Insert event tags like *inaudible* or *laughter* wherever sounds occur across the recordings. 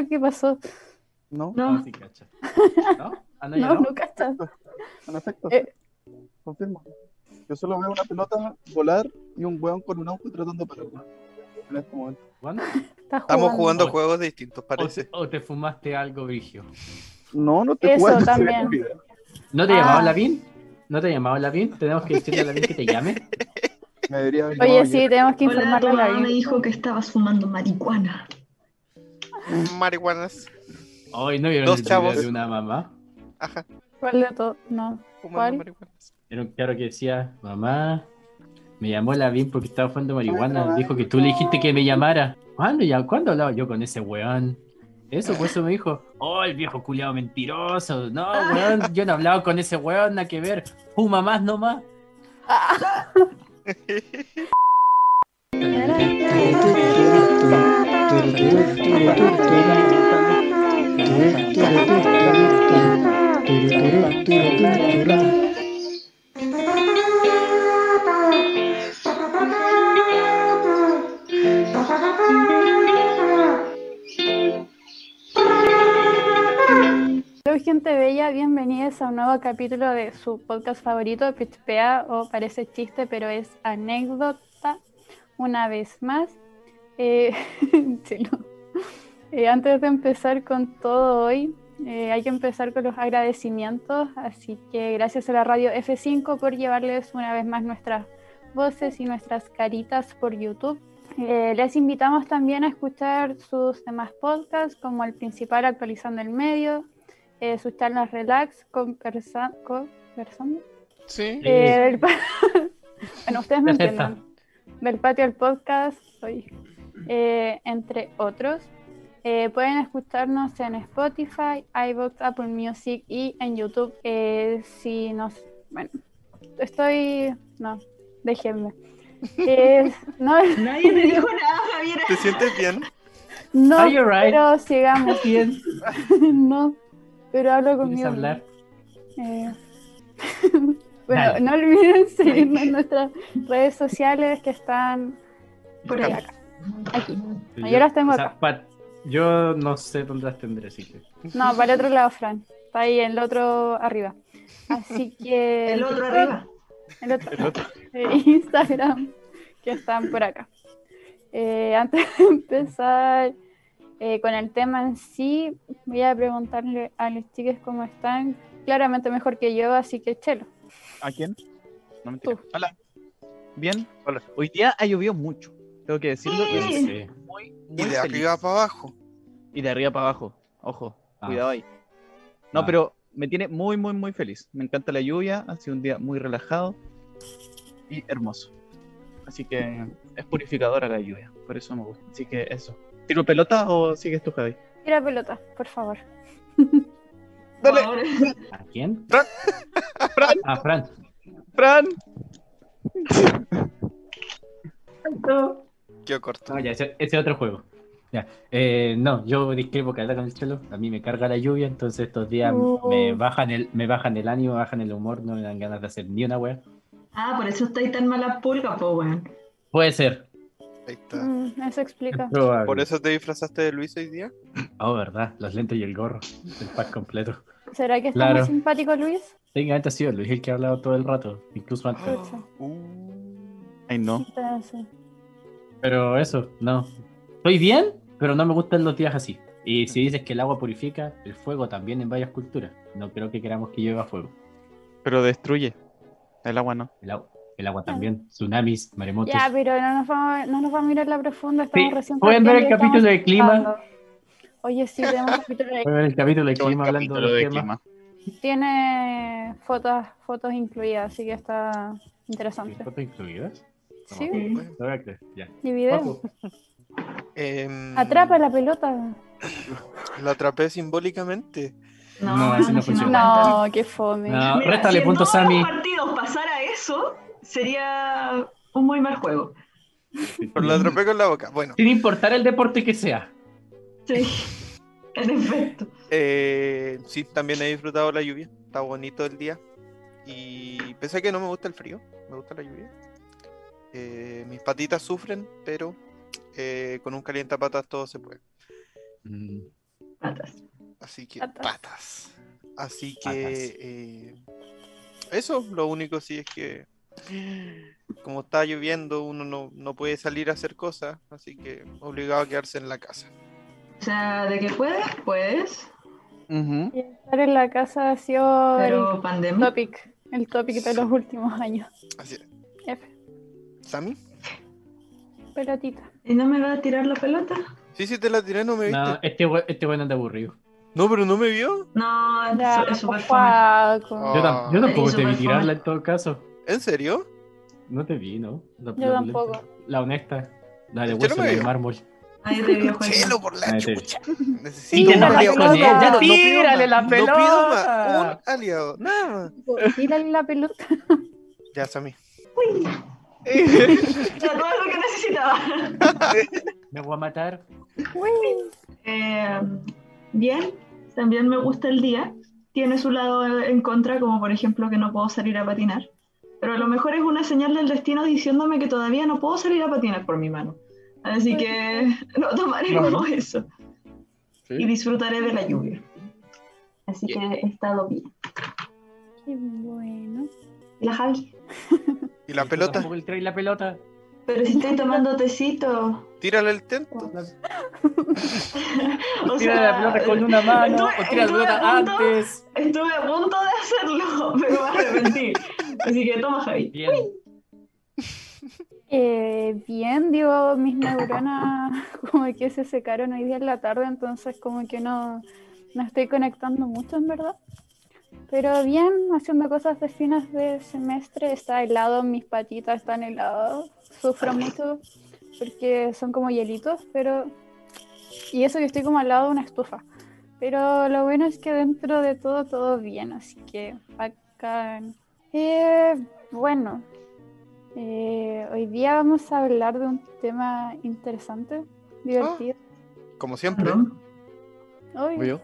lo que pasó. No, No. Ah, sí, cacha. *laughs* ¿No? Ah, no, No, no. no cachas. en efecto. Eh. Confirmo. Yo solo veo una pelota volar y un weón con un auto tratando de pararla. En este momento. Estamos jugando Oh. juegos distintos, O parece. te, o te fumaste algo, Brigio. No, no te Eso también. ¿No te Ah. llamaba Lavín? ¿No te llamaba Lavín? Tenemos que decirle a Lavín que te llame. Me debería haber Oye, sí, ayer. tenemos que informarle a la mamá me dijo que estabas fumando marihuana. Marihuanas. Hoy no vieron Dos el video chavos. de una mamá. Ajá. ¿Cuál de todo? No. ¿Cuál? marihuanas. Era un claro que decía, mamá, me llamó Lavín porque estaba fumando marihuana. Dijo que tú le dijiste que me llamara. ¿Cuándo, ya, ¿cuándo hablaba yo con ese weón? Eso, pues eso me dijo. Oh, el viejo culiado mentiroso. No, weón, yo no hablaba con ese weón, nada que ver. Fuma más nomás. *laughs* *laughs* *laughs* Hola gente bella, bienvenidos a un nuevo capítulo de su podcast favorito, Pichpea o parece chiste, pero es anécdota. Una vez más, Eh, *laughs* sí, no. Eh, antes de empezar con todo hoy, eh, hay que empezar con los agradecimientos, así que gracias a la radio F5 por llevarles una vez más nuestras voces y nuestras caritas por YouTube. Eh, les invitamos también a escuchar sus demás podcasts, como el principal Actualizando el Medio, eh, sus charlas relax conversa conversando. Sí. Eh, pa- *laughs* bueno, ustedes me entienden. Del patio al podcast, soy, eh, entre otros. Eh, pueden escucharnos en Spotify, iVoox, Apple Music y en YouTube. Eh, si nos. Bueno, estoy. No, déjenme. *laughs* Eh, no, Nadie me dijo *laughs* nada, Javier. ¿Te sientes bien? no right? pero sigamos. *laughs* Bien, no, pero hablo ¿quieres conmigo. hablar? Eh, bueno, no olviden seguirnos en nuestras redes sociales que están Por ahí. acá, aquí. Yo las tengo o sea, acá. pa- yo no sé dónde las tendré, así que. No, para el otro lado, Fran. Está ahí en el otro arriba. Así *laughs* que. El otro arriba. El otro. *laughs* eh, Instagram, que están por acá. Eh, *laughs* antes de empezar eh, con el tema en sí, voy a preguntarle a los chicos cómo están. Claramente mejor que yo, así que chelo. ¿A quién? No mentira. Tú. Hola. Bien. Hola. Hoy día ha llovido mucho. Tengo que decirlo. Sí. muy, muy Y de feliz. arriba para abajo. Y de arriba para abajo. Ojo, Ah. cuidado ahí. No, Ah. pero me tiene muy, muy, muy feliz. Me encanta la lluvia. Ha sido un día muy relajado y hermoso. Así que es purificadora la lluvia. Por eso me gusta. Así que eso. ¿Tiro pelota o sigues tú, Javi? Tira pelota, por favor. *laughs* Dale. *laughs* ¿A quién? Fran. Ah, Fran. ¡Fran! Qué corto. No, ya, ese, ese es otro juego. Ya. Eh, no, yo discrepo caleta con el chelo. A mí me carga la lluvia, entonces estos días Uh. me bajan el, me bajan el ánimo, bajan el humor, no me dan ganas de hacer ni una wea. Ah, por eso estáis tan mala pulga, po, weón. Puede ser. Ahí está. Mm, eso explica. Probable. ¿Por eso te disfrazaste de Luis hoy día? Oh, verdad, los lentes y el gorro. El pack completo. ¿Será que está Claro. muy simpático Luis? Técnicamente ha sido Luis el que ha hablado todo el rato, incluso antes. Chucha. Uh, Ay, no. Entonces, Pero eso, no. Estoy bien, pero no me gustan los días así. Y si dices que el agua purifica, el fuego también en varias culturas. No creo que queramos que llueva fuego. Pero destruye. El agua no. El, agua- el agua también, tsunamis, maremotos. ya, pero no nos vamos, a- no nos vamos a mirar la profunda. Estamos Sí, recién pueden ver el capítulo de clima. empezando. Oye, sí, tenemos un capítulo de Voy a ver el capítulo de el clima hablando de capítulo de temas. clima. Tiene fotos, fotos incluidas, así que está interesante. ¿Fotos incluidas? Sí, Sí. No voy a creer, ya. em, Atrapa la pelota. La atrapé simbólicamente. No, No, así no funciona. No, qué fome. No, Mira, réstale si en puntos todos los partidos pasara eso, sería un muy mal juego. Pero la atrapé con la boca. Bueno, Sin importar el deporte que sea. Sí, en efecto. eh, sí, también he disfrutado la lluvia. Está bonito el día. Y pensé que no me gusta el frío, me gusta la lluvia. Eh, mis patitas sufren, pero eh, con un calientapatas todo se puede. Mm, Patas. Así que Patas. patas. Así que Patas. eh, eso, lo único sí es que como está lloviendo uno no, no puede salir a hacer cosas, así que obligado a quedarse en la casa. O sea, de que puedes, puedes. Y estar en la casa ha sido pero el pandemia. topic, el topic de los últimos años. Así es. F, ¿Sammy? pelotita. ¿Y no me va a tirar la pelota? Sí, sí te la tiré, no me viste. No, No, este este bueno anda aburrido. pero no me vio. No, Ya, es súper. Oh. Yo, tam- yo tampoco te vi tirarla en todo caso. ¿En serio? No te vi, ¿no? La, Yo la tampoco. La honesta. La de no hueso de mármol. Ahí revió Chelo por la Ahí te- chucha. Necesito Tírale un la aliado. pelota. No, Ya, no tírale la No pido pelota. más. Un aliado, nada más. Tírale la pelota. Ya, Sammy. Ya, todo lo que necesitaba. *laughs* Me voy a matar. Eh, bien, también me gusta el día. Tiene su lado en contra, como por ejemplo que no puedo salir a patinar. Pero a lo mejor es una señal del destino diciéndome que todavía no puedo salir a patinar por mi mano. Así que lo tomaré como eso. Y disfrutaré de la lluvia. Así que he estado bien. Qué bueno. ¿Y la Javi? ¿Y la pelota? Trae la pelota. Pero si estoy tomando tecito. Tírale el tento. *laughs* O Tira sea, la pelota con una mano estuve- o tira la pelota a punto- antes. Estuve a punto de hacerlo, *laughs* pero me arrepentí. Así que toma, Javi. Bien. Eh, bien, digo, mis neuronas *laughs* como que se secaron hoy día en la tarde, entonces como que no, no estoy conectando mucho en verdad. Pero bien, haciendo cosas de fines de semestre, está helado, mis patitas están heladas, sufro mucho porque son como hielitos, pero... Y eso que estoy como al lado de una estufa. Pero lo bueno es que dentro de todo, todo bien, así que bacán. Eh, bueno, eh, hoy día vamos a hablar de un tema interesante, divertido. Como siempre. Obvio, ¿Voy yo?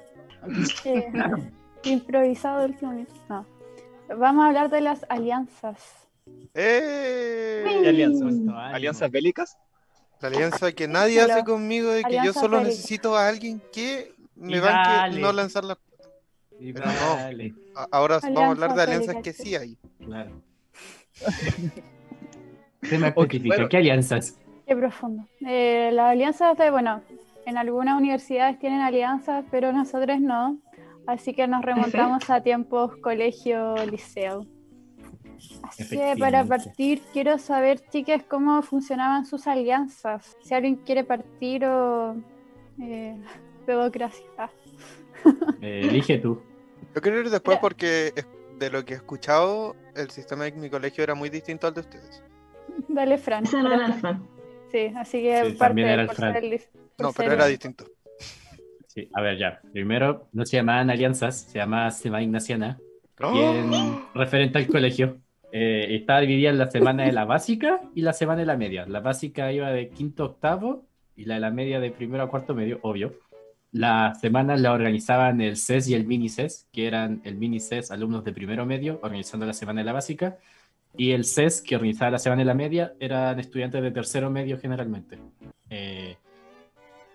eh, *laughs* improvisado de último. No. Vamos a hablar de las alianzas. ¡Eh! ¿Qué alianzas? ¿Alianzas bélicas? La alianza que nadie Pero- hace conmigo de que yo solo bélica. necesito a alguien que me Y banque dale. no lanzar la... Y Pero no. Ahora vamos a hablar de Alianza alianzas bélica, que sí. hay. Claro. *laughs* Se me Ok, especifica, bueno. ¿qué alianzas? Qué profundo. Eh, las alianzas de, bueno, en algunas universidades tienen alianzas, pero nosotros no. Así que nos remontamos a tiempos colegio, liceo. Así que para partir, quiero saber, chicas, cómo funcionaban sus alianzas. Si alguien quiere partir o... Eh, *laughs* democracia. Ah, Eh, elige tú. Yo quiero ir después porque de lo que he escuchado, el sistema de mi colegio era muy distinto al de ustedes. Dale, Fran. Ese no era el Fran. Sí, así que Sí, parte también era el Fran. ser el No, ser pero era distinto. Sí, a ver, ya. Primero, no se llamaban alianzas, se llamaba Semana Ignaciana. ¡Oh! Referente al colegio, eh, estaba dividida en la semana de la básica y la semana de la media. La básica iba de quinto a octavo y la de la media de primero a cuarto medio, obvio. Las semanas la organizaban el CES y el mini CES, que eran el mini CES alumnos de primero medio organizando la semana de la básica. Y el CES, que organizaba la semana de la media, eran estudiantes de tercero medio generalmente. Eh,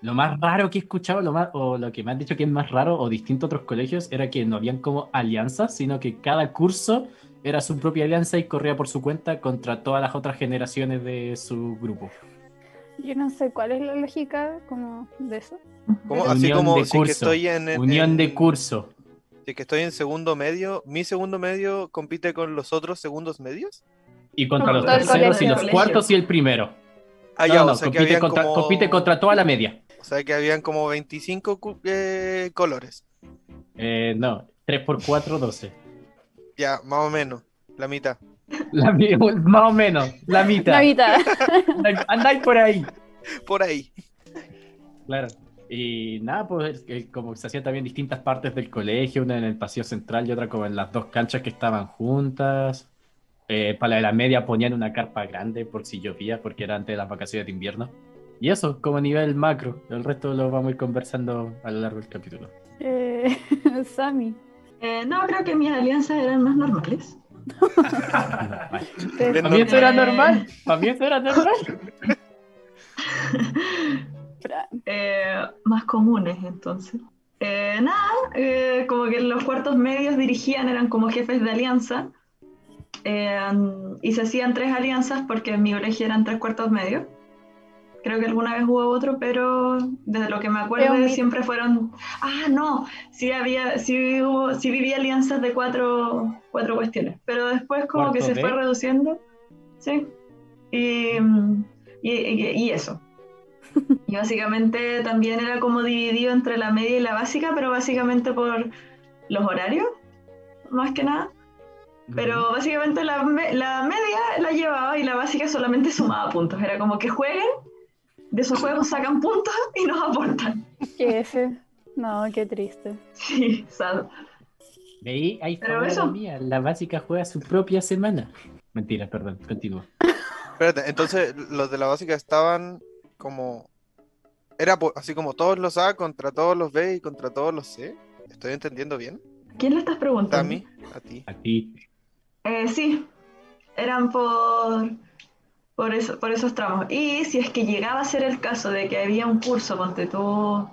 lo más raro que he escuchado, lo más, o lo que me han dicho que es más raro o distinto a otros colegios, era que no habían como alianzas, sino que cada curso era su propia alianza y corría por su cuenta contra todas las otras generaciones de su grupo. Yo no sé cuál es la lógica como de eso. Unión así como de si que estoy en, en- Unión en- de curso. si que estoy en segundo medio, mi segundo medio compite con los otros segundos medios. Y contra Como los terceros y colegio. los cuartos y el primero. Ah, No, ya, no, o sea que compite, contra, como... compite contra toda la media. O sea que habían como 25 cu- eh, colores. Eh, no, 3 por 4, 12. Ya, más o menos, la mitad. La, *laughs* más o menos, la mitad. La mitad. *laughs* Andáis- por ahí. Por ahí. Claro. Y nada, pues como se hacían también distintas partes del colegio, una en el pasillo central y otra como en las dos canchas que estaban juntas. Eh, para la de la media ponían una carpa grande por si llovía, porque era antes de las vacaciones de invierno. Y eso, como nivel macro. El resto lo vamos a ir conversando a lo largo del capítulo. Eh, *laughs* Sammy. Eh, no, creo que mis alianzas eran más normales. ¿Para mí eso era normal? ¿Para mí eso era normal? *laughs* Eh, más comunes, entonces. Eh, nada, eh, como que los cuartos medios dirigían, eran como jefes de alianza. eh, y se hacían tres alianzas porque en mi colegio eran tres cuartos medios. Creo que alguna vez hubo otro, pero desde lo que me acuerdo siempre fueron. Ah, no, sí había, sí hubo, sí viví alianzas de cuatro, cuatro cuestiones, pero después como que ¿Cuarto se D? fue reduciendo, sí. Y, y, y- y eso. *laughs* Y básicamente también era como dividido entre la media y la básica, pero básicamente por los horarios, más que nada. Pero básicamente la, me- la media la llevaba y la básica solamente sumaba puntos. Era como que jueguen, de esos juegos sacan puntos y nos aportan. ¿Qué ese? No, qué triste. Sí, sad. De ahí hay Pero eso- mía. La básica juega su propia semana. Mentira, perdón, continúo. Espérate, entonces los de la básica estaban como. Era así como todos los A contra todos los B y contra todos los C. ¿Estoy entendiendo bien? ¿A quién le estás preguntando? ¿A mí? A ti. A ti. Eh, sí, eran por, por, eso, por esos tramos. Y si es que llegaba a ser el caso de que había un curso, ponte tú.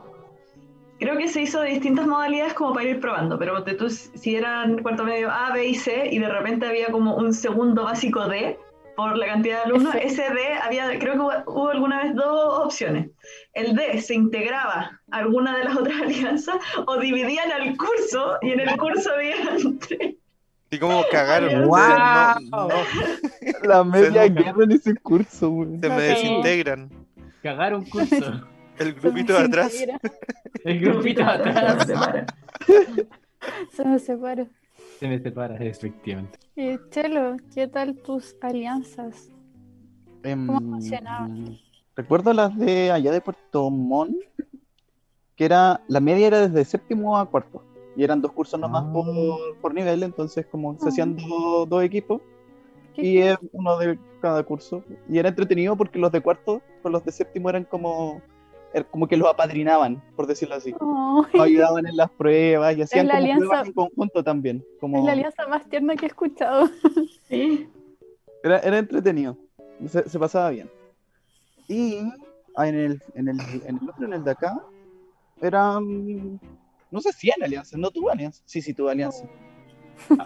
Creo que se hizo de distintas modalidades como para ir probando, pero ponte tú, si eran cuarto medio A, B y C, y de repente había como un segundo básico D por la cantidad de alumnos, Ese- ese D había, creo que hubo, hubo alguna vez dos opciones. El D se integraba a alguna de las *laughs* otras alianzas o dividían el curso y en el curso había *laughs* tres. Y como cagaron. Se- no- no, La media guerra en ese curso, weón. se me desintegran. Cagaron curso. El grupito de atrás. El grupito de atrás. Se me separa. Se me separa, efectivamente. Y Chelo, ¿qué tal tus alianzas? Em, ¿Cómo funcionaba? Recuerdo las de allá de Puerto Montt, que era, la media era desde séptimo a cuarto, y eran dos cursos nomás Ah. por, por nivel, entonces como se hacían dos, dos equipos, ¿Qué- y es uno de cada curso, y era entretenido porque los de cuarto con los de séptimo eran como, er- como que los apadrinaban, por decirlo así, ayudaban en las pruebas y hacían como alianza- pruebas en conjunto también, como es la alianza más tierna que he escuchado. *laughs* Sí. Era, era entretenido, se, se pasaba bien. Y ah, en el, en, el, en el otro, en el de acá, eran, no sé si eran alianzas, no tuve alianza, sí, sí tuve alianza.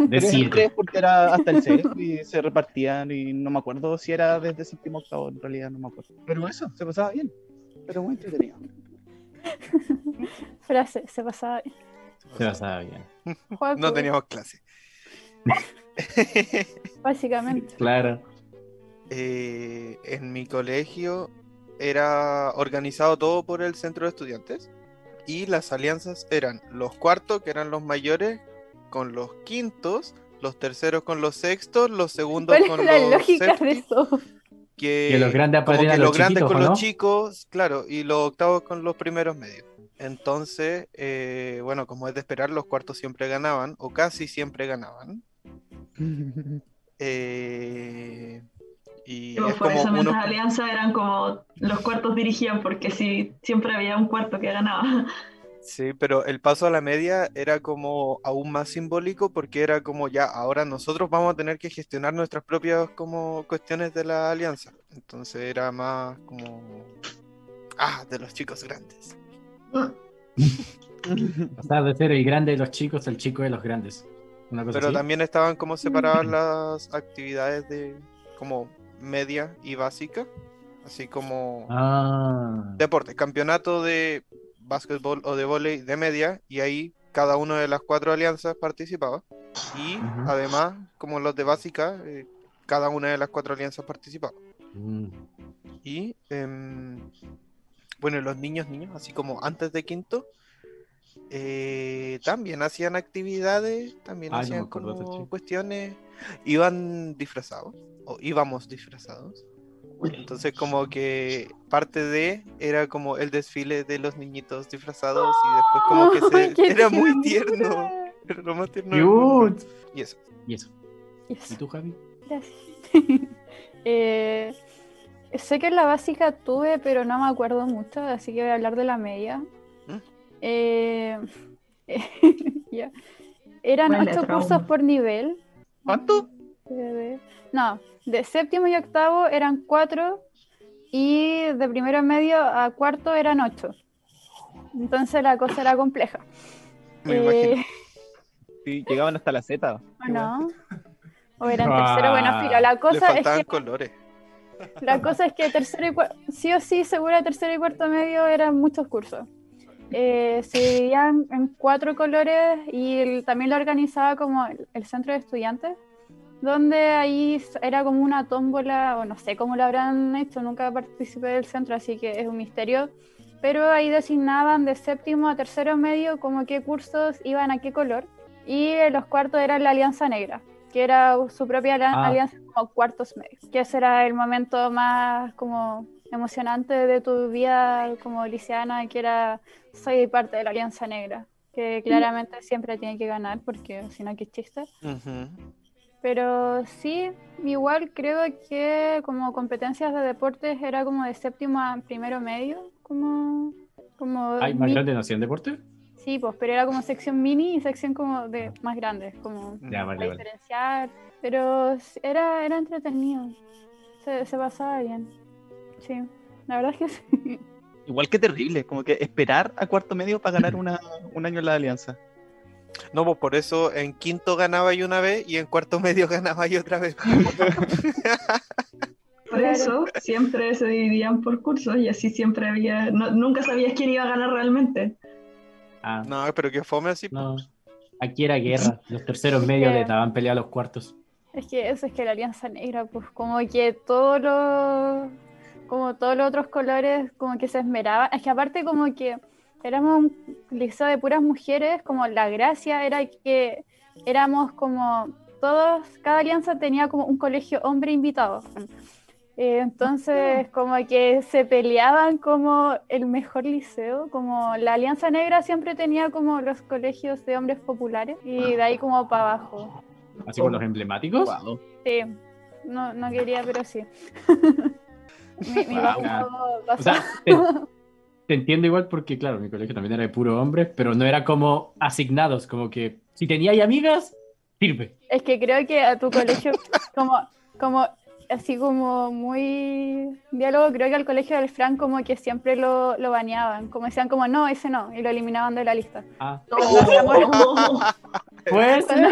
De Tres, porque era hasta el C y se repartían y no me acuerdo si era desde séptimo octavo, en realidad no me acuerdo. Pero eso, se pasaba bien, pero muy entretenido. *laughs* Frase, se pasaba bien. Se pasaba bien. No teníamos clase. *laughs* Básicamente. Claro. Eh, en mi colegio era organizado todo por el centro de estudiantes y las alianzas eran los cuartos, que eran los mayores, con los quintos, los terceros con los sextos, los segundos ¿Cuál con es la los lógica de eso? que, Que los grandes como que los los grandes con los chicos, claro, y los octavos con los primeros medios. Entonces, eh, bueno, como es de esperar, los cuartos siempre ganaban, o casi siempre ganaban. *laughs* Eh, y pues es por como eso uno, nuestras alianzas eran como los cuartos dirigían, porque sí, siempre había un cuarto que ganaba. Sí, pero el paso a la media era como aún más simbólico porque era como ya, ahora nosotros vamos a tener que gestionar nuestras propias como cuestiones de la alianza. Entonces era más como, ah, de los chicos grandes. *laughs* Pasar de ser el grande de los chicos al chico de los grandes. Una cosa Pero así. también estaban como separadas *clears throat* las actividades de como media y básica, así como Ah. deporte, campeonato de básquetbol o de vóley de media y ahí cada una de las cuatro alianzas participaba y además como los de básica eh, cada una de las cuatro alianzas participaba Mm. y em, bueno los niños niños así como antes de quinto eh, también hacían actividades también Ay, me hacían como cuestiones iban disfrazados o íbamos disfrazados entonces como que parte de era como el desfile de los niñitos disfrazados y después como que *laughs* se era muy tierno. era lo más tierno. Y eso. Y eso. Yes, ¿Y tú, Javi? gracias. *laughs* Eh, sé que en la básica tuve, pero no me acuerdo mucho, así que voy a hablar de la media. Eh, *laughs* ya. Eran Huele ocho trauma. cursos por nivel. ¿Cuánto? No, de séptimo y octavo eran cuatro y de primero medio a cuarto eran ocho. Entonces la cosa era compleja. Me Eh, imagino. Sí, llegaban hasta la Z. ¿O no? O eran Ah. tercero, bueno, filo. La Le cosa es faltaban que colores. La cosa es que tercero y cuarto, sí o sí, seguro tercero y cuarto medio eran muchos cursos. Eh, se dividían en cuatro colores y el- también lo organizaba como el, el centro de estudiantes, donde ahí era como una tómbola, o no sé cómo lo habrán hecho, nunca participé del centro, así que es un misterio. Pero ahí designaban de séptimo a tercero medio como qué cursos iban a qué color. Y en los cuartos era la Alianza Negra, que era su propia Ah. alianza como cuartos medios. Que ese era el momento más como emocionante de tu vida como liceana, que era soy parte de la Alianza Negra, que claramente siempre tiene que ganar, porque si no, qué chiste. Ujú. Pero sí, igual creo que como competencias de deportes era como de séptimo a primero medio, como... como ¿Hay más grande no hacían deporte? Sí, pues, pero era como sección mini y sección como de más grandes, como Ya, vale, para vale. diferenciar. Pero era, era entretenido. Se, se pasaba bien. Sí, la verdad es que sí. Igual que terrible, como que esperar a cuarto medio para ganar una, un año en la alianza. No, pues por eso en quinto ganaba yo una vez y en cuarto *laughs* medio ganaba yo otra vez. *laughs* Por eso siempre se dividían por cursos y así siempre había, no- nunca sabías quién iba a ganar realmente. Ah, No, pero que fome así. no. Aquí era guerra. *laughs* Los terceros medios le daban pelea a los cuartos. Es que eso es que la Alianza Negra, pues como que todos los como todos los otros colores como que se esmeraban. Es que aparte como que éramos un liceo de puras mujeres, como la gracia era que éramos como todos, cada alianza tenía como un colegio hombre invitado. Eh, entonces, como que se peleaban como el mejor liceo, como la Alianza Negra siempre tenía como los colegios de hombres populares y de ahí como para abajo. Así con los emblemáticos. Sí, no, no quería, pero sí. *laughs* pasado- O sea, te, *laughs* te entiendo igual porque, claro, mi colegio también era de puro hombres, pero no era como asignados, como que si teníais amigas, sirve. es que creo que a tu colegio, como, como así como muy diálogo, creo que al colegio del Fran como que siempre lo, lo baneaban, como decían como no, ese no, y lo eliminaban de la lista. Ah, *laughs* pues, *laughs* Cuando,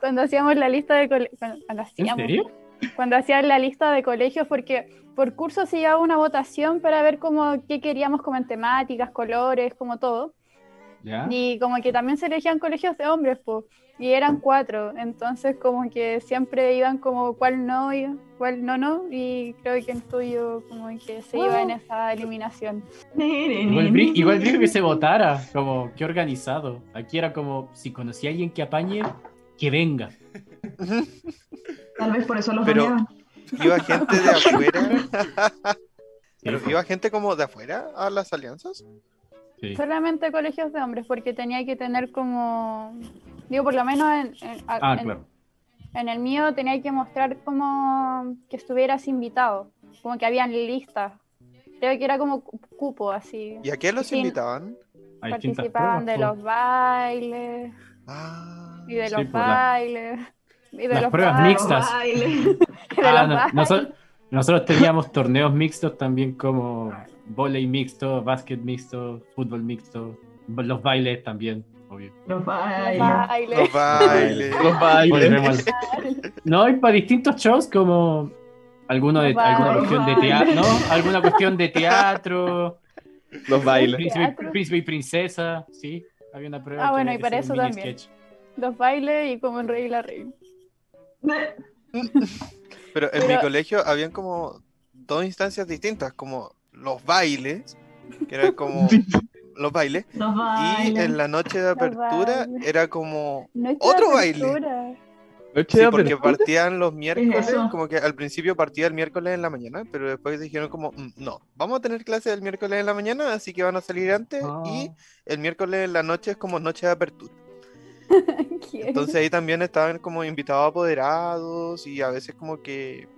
cuando hacíamos la lista de colegios, cuando ¿en serio? Cuando hacían la lista de colegios, porque por curso se llevaba una votación para ver como qué queríamos como en temáticas, colores, como todo. ¿Ya? Y como que también se elegían colegios de hombres, pues, y eran cuatro, entonces como que siempre iban como cuál no y cuál no no, y creo que el tuyo como que se iba en esa eliminación. Igual, igual brillo que se votara, como que organizado. Aquí era como, si conocí a alguien que apañe, que venga. *laughs* Tal vez por eso los Pero-. Iba gente de afuera. Pero iba gente como de afuera a las alianzas. sí. Solamente colegios de hombres, porque tenía que tener como, digo, por lo menos en, en- Ah, en- claro. en el mío tenía que mostrar como que estuvieras invitado, como que habían listas. Creo que era como cu- cupo así. ¿Y a qué los Sí. invitaban? Participaban de los bailes Ah, y de Sí, los pues, la- bailes. *laughs* Y de las los pruebas bailes, mixtas. *laughs* De *laughs* Ah, los no, nosotros, nosotros teníamos torneos mixtos también como volei mixto, básquet mixto, fútbol mixto, los bailes también, obvio. Los Los bailes. los bailes. Los bailes. No, y para distintos shows como alguno de, alguna cuestión de teatro, ¿no? Alguna cuestión de teatro, Los bailes. príncipe, y princesa, sí, había una prueba. Ah, bueno, y para eso también. sketch. Los bailes y como el rey y la reina. Pero en mi colegio habían como dos instancias distintas, como los bailes, que eran como *laughs* los bailes, Los y en la noche de apertura era como Noche Otro baile. Noche Sí, porque partían los miércoles, como que al principio partía el miércoles en la mañana, pero después dijeron como, "Mm, no, vamos a tener clase el miércoles en la mañana, así que van a salir antes, Ah. y el miércoles en la noche es como noche de apertura. *laughs* Entonces ahí también estaban como invitados apoderados y a veces como que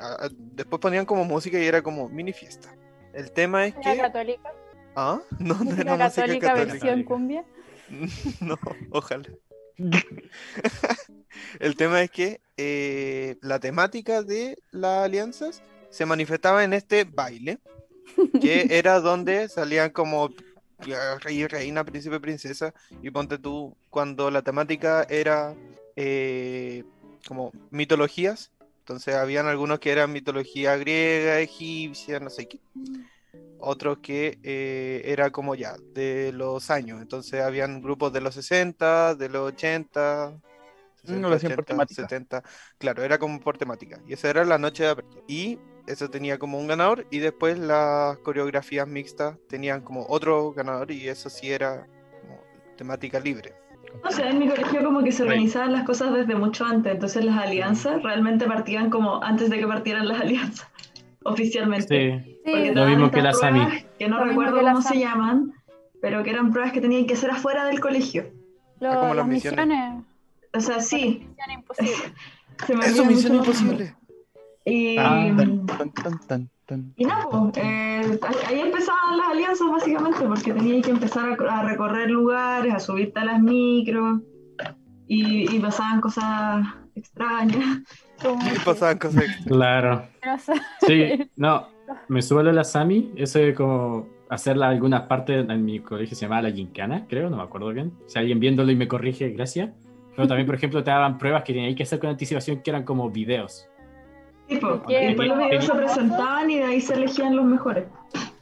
a- después ponían como música y era como mini fiesta. El tema es ¿Era que... católica? ¿Ah? *laughs* No, no ¿Música era música católica católica. versión cumbia? *laughs* No, ojalá. El tema es que eh, la temática de las alianzas se manifestaba en este baile, que era donde salían como rey, reina, príncipe, princesa. Y ponte tú, cuando la temática era eh, como mitologías, entonces habían algunos que eran mitología griega, egipcia, no sé qué. Otros que eh, era como ya, de los años. Entonces habían grupos de los 60, de los 80, No, lo hacían por temática. 70. Claro, era como por temática. Y esa era la noche de apertura. Y eso tenía como un ganador. Y después las coreografías mixtas tenían como otro ganador. Y eso sí era como temática libre. O sea, en mi colegio como que se organizaban las cosas desde mucho antes, entonces las alianzas realmente partían como antes de que partieran las *laughs* alianzas, oficialmente. Sí. Sí, Lo mismo que estas la pruebas Sami. Que no Lo recuerdo cómo se llaman, pero que eran pruebas que tenían que hacer afuera del colegio. lo- como las las misiones. misiones. O sea, sí, Misión imposible. *laughs* se me Eso, misión imposible. Y, Ah. Tan, tan, tan, tan. y nada, pues, eh, ahí- empezaban las alianzas básicamente, porque tenías que empezar a, a recorrer lugares, a subirte a las micros, y, y pasaban cosas extrañas. *laughs* Y pasaban cosas extrañas. Claro. no. Sí, *laughs* no, me subo a la Sami, eso de como hacerla algunas partes en mi colegio se llamaba la gincana, creo, no me acuerdo bien. Si alguien viéndolo y me corrige, gracias. Pero también, por ejemplo, te daban pruebas que tenías que hacer con anticipación que eran como videos. Sí, ¿Qué? y después los videos se presentaban y de ahí se elegían los mejores.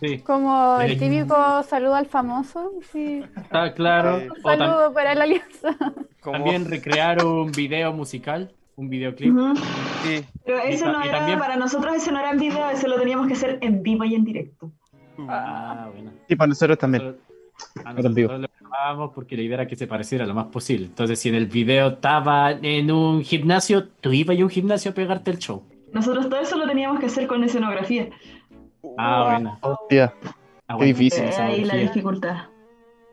Sí, Como el típico saludo al famoso. Sí. está claro. Sí. Un saludo para la alianza. Como- también recrear un video musical, un videoclip. Ujú. Sí. Pero Y ta- no y era, también- para nosotros ese no era en video, ese lo teníamos que hacer en vivo y en directo. Ah, bueno. Sí, para nosotros también. Nosotros- a nosotros lo grabábamos porque la idea era que se pareciera lo más posible. Entonces, si en el video estaba en un gimnasio, tú ibas a un gimnasio a pegarte el show. Nosotros todo eso lo teníamos que hacer con escenografía. Ah, bueno. Hostia, Ah, Qué difícil. Ahí la dificultad.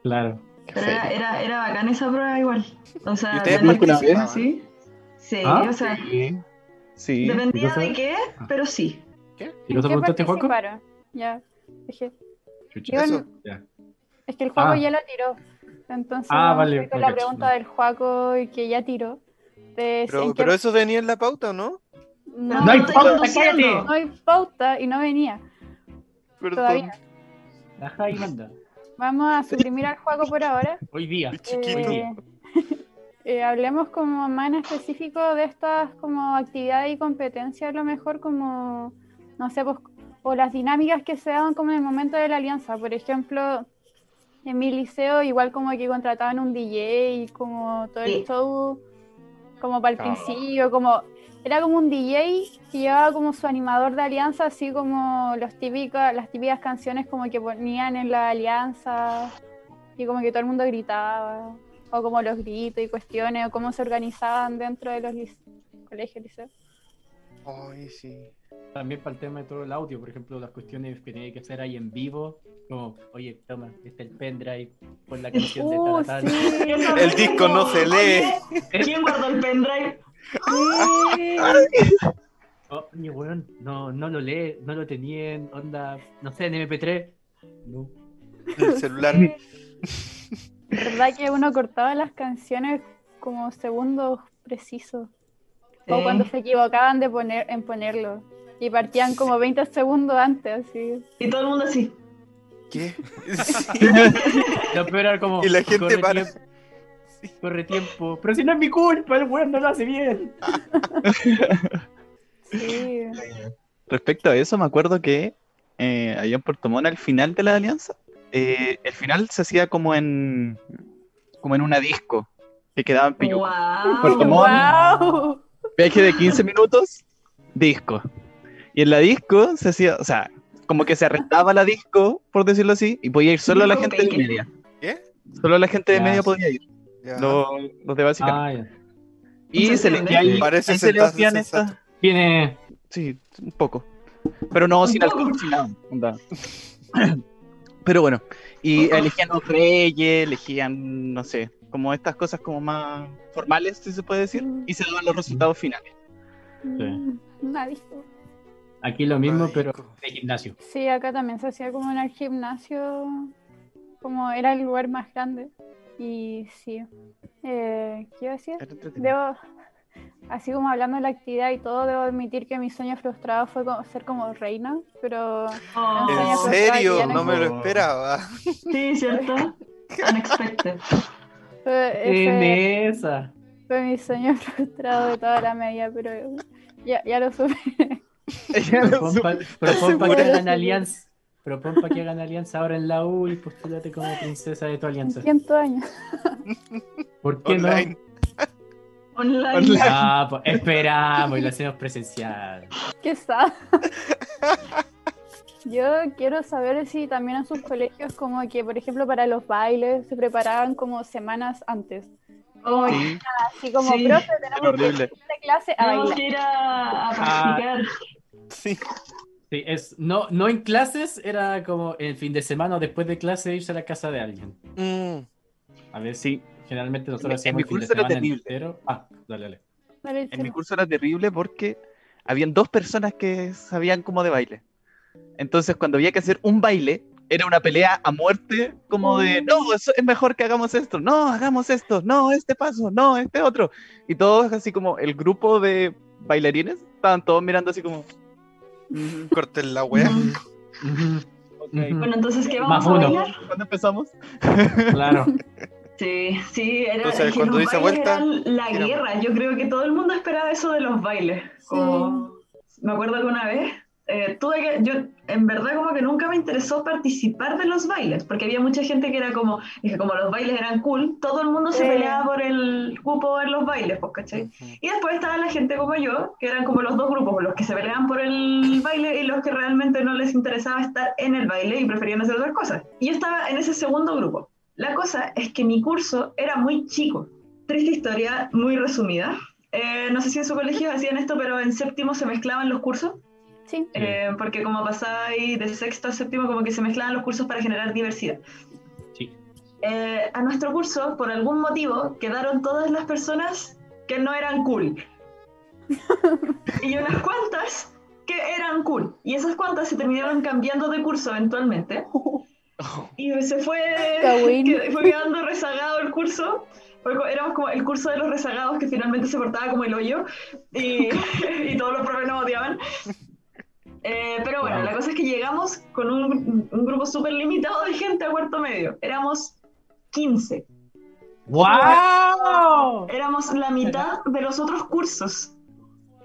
Claro. qué Pero era, era, era bacán esa prueba igual. O ¿Y sea, ustedes que- participaban? ¿sí? Sí, ¿Ah? o sea, Sí, sí. dependía ¿Y de qué, pero sí. ¿Y no ¿En te qué preguntaste, Juaco? Ya. Chucha. Eso. Ya. es que el juego Ah. ya la tiró. Entonces, Ah, vale, con la pregunta no. del Juaco y que ya tiró. Qué- pero eso venía en la pauta, ¿no? No, No hay no pauta, conduciendo. hay pauta y no venía Perdón. todavía. Ajá, y manda. Vamos a suprimir al juego por ahora. *laughs* Hoy día. Chiquito. Eh, *laughs* eh, hablemos como más en específico de estas como actividades y competencias, a lo mejor como, no sé, pues, o las dinámicas que se daban como en el momento de la alianza. Por ejemplo, en mi liceo igual como que contrataban un DJ y como todo el Sí. show, como para el Ah. principio, como era como un DJ que llevaba como su animador de alianza, así como los típicas, las típicas canciones como que ponían en la alianza y como que todo el mundo gritaba, o como los gritos y cuestiones, o cómo se organizaban dentro de los lic- colegios, liceos. Ay, sí. También para el tema de todo el audio, por ejemplo, las cuestiones que tenía que hacer ahí en vivo, como, oye, toma, este es el pendrive, pon la canción de Uh, tal, tal. sí. El disco no se lee. ¿Quién guardó el pendrive? *laughs* Oh, mi weón, no, no lo lee, no lo tenía en onda, no sé, en MP3. No. El celular. ¿Verdad que uno cortaba las canciones como segundos precisos? O cuando se equivocaban de poner, en ponerlo. Y partían como 20 segundos antes, así. Y todo el mundo así. ¿Qué? *laughs* Sí. *laughs* Lo peor era como, Y la gente corre para. tiempo, corre tiempo, pero si no es mi culpa, el weón no lo hace bien. *laughs* Sí. Respecto a eso, me acuerdo que eh, allá en Puerto Montt, al final de la alianza, eh, el final se hacía como en como en una disco que quedaba en. Puerto ¡Wow! Montt. ¡Wow! Viaje de 15 minutos, disco. Y en la disco se hacía, o sea, como que se arrestaba la disco, por decirlo así, y podía ir solo la gente de media. ¿Qué? Solo la gente de media sí. podía ir, Ya. los, los de básicamente. Ah, ya. y se le, ahí, Parece ahí se le estas. Sí, un poco. Pero no sin alcohol, sin nada. onda. *clears throat* Pero bueno, y elegían los reyes, elegían, no sé, como estas cosas como más formales, si se puede decir, y se daban los resultados finales. Mm, Una disco. aquí lo mismo, pero de gimnasio. Sí, acá también se hacía como en el gimnasio, como era el lugar más grande. Y sí. Eh, ¿Qué iba a decir? Debo, así como hablando de la actividad y todo, debo admitir que mi sueño frustrado fue como- ser como reina, pero Oh, ¿En ya serio? No me lo esperaba. Sí, ¿cierto? Unexpected. fue, En fue- esa. fue mi sueño *laughs* frustrado de toda la media, pero ya, ya lo supe. *laughs* Ella lo propon pa Propon para que hagan alianza ahora en la U y postúlate como princesa de tu alianza. 100 años. ¿Por qué Online. Online. Online. no? Ah, pues esperamos y lo hacemos presencial. ¿Qué sabe? *laughs* Yo quiero saber si también en sus colegios como que, por ejemplo, para los bailes se preparaban como semanas antes. Oh, Sí, Así como, Sí. profe, tenemos que horrible. ir a clase a Tenemos bailar. a, a practicar. Sí. Sí, es, no, no en clases, era como el fin de semana o después de clase irse a la casa de alguien. Mm. A ver Sí. generalmente nosotros En hacíamos mi el fin de curso era semana terrible. entero. Ah, dale, dale. Dale, En mi curso era terrible porque habían dos personas que sabían como de baile. Entonces, cuando había que hacer un baile, era una pelea a muerte, como de, no, eso es mejor que hagamos esto, no, hagamos esto, no, este paso, no, este otro. Y todos así como el grupo de bailarines, estaban todos mirando así como... "Ujú, Corten la wea. Ujú. Ujú, ok". ujú. Bueno, entonces, ¿qué Más vamos a uno. bailar? ¿Cuándo empezamos? Claro. *laughs* Sí, sí, era Entonces, *laughs* cuando los dice bailes vuelta, eran la guerra. Yo creo que todo el mundo esperaba eso de los bailes. Como- Me acuerdo que una vez eh, tuve que, yo en verdad como que nunca me interesó participar de los bailes, porque había mucha gente que era como, dije, como los bailes eran cool, todo el mundo se Sí. peleaba por el cupo en los bailes, pues, ¿cachai? Y después estaba la gente como yo, que eran como los dos grupos, los que se peleaban por el baile y los que realmente no les interesaba estar en el baile y preferían hacer otras cosas. Y yo estaba en ese segundo grupo. La cosa es que mi curso era muy chico. Triste historia, muy resumida. Eh, no sé si en su colegio hacían esto, pero en séptimo se mezclaban los cursos, Sí. eh, porque como pasaba ahí de sexto a séptimo, como que se mezclaban los cursos para generar diversidad. Sí. Eh, a nuestro curso, por algún motivo, quedaron todas las personas que no eran cool. *laughs* y unas cuantas que eran cool. Y esas cuantas se terminaron cambiando de curso eventualmente. Y se fue, que- fue quedando rezagado el curso. Éramos como el curso de los rezagados que finalmente se portaba como el hoyo y, *laughs* y todos los profes nos odiaban. Eh, pero bueno, Wow. la cosa es que llegamos con un, un grupo súper limitado de gente a cuarto medio. Éramos 15. ¡Wow! Éramos la mitad de los otros cursos.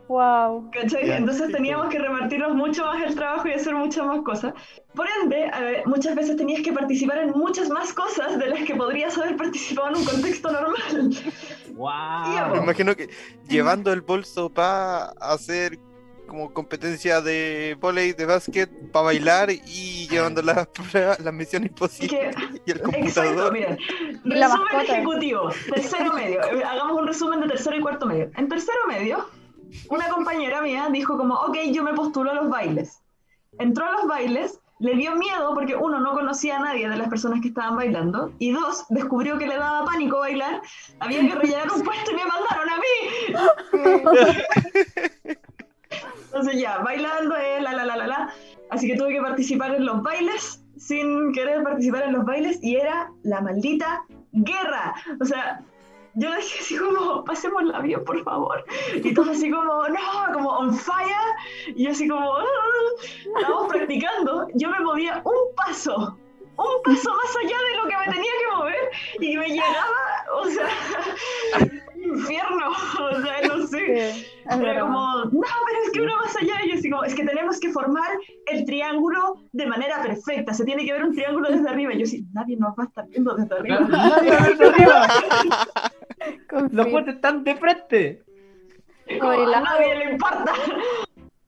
Wow. ¿cachai? Entonces teníamos que repartirnos mucho más el trabajo y hacer muchas más cosas. Por ende, eh, muchas veces tenías que participar en muchas más cosas de las que podrías haber participado en un contexto normal. Me ¡Wow! imagino que llevando el bolso para hacer como competencia de volei, de básquet, para bailar y llevando las *laughs* las misiones imposibles y el Exacto, computador. miren. La Resumen mascota. ejecutivo, tercero medio. Hagamos un resumen de tercero y cuarto medio. En tercero medio, una compañera mía dijo como, ok, yo me postulo a los bailes. Entró a los bailes, le dio miedo porque uno, no conocía a nadie de las personas que estaban bailando, y dos, descubrió que le daba pánico bailar, había que rellenar un puesto y me mandaron a mí. *laughs* *laughs* Entonces ya, bailando, eh, la, la, la, la, la. Así que tuve que participar en los bailes sin querer participar en los bailes y era la maldita guerra. O sea, yo dije así como, pasémosla bien, por favor. Y todos así como, no, como on fire. Y así como, "Ah". estábamos practicando. Yo me movía un paso, un paso más allá de lo que me tenía que mover y me llegaba, o sea, infierno. *laughs* O sea, no sé. Sí, Era como, no, pero es que uno más allá. Y yo así como, es que tenemos que formar el triángulo de manera perfecta. Se tiene que ver un triángulo desde arriba. Y yo sí, nadie nos va a estar viendo desde arriba. ¡Nadie va a ver de *laughs* arriba! *laughs* ¡Los puentes están de frente! Como, a nadie le importa.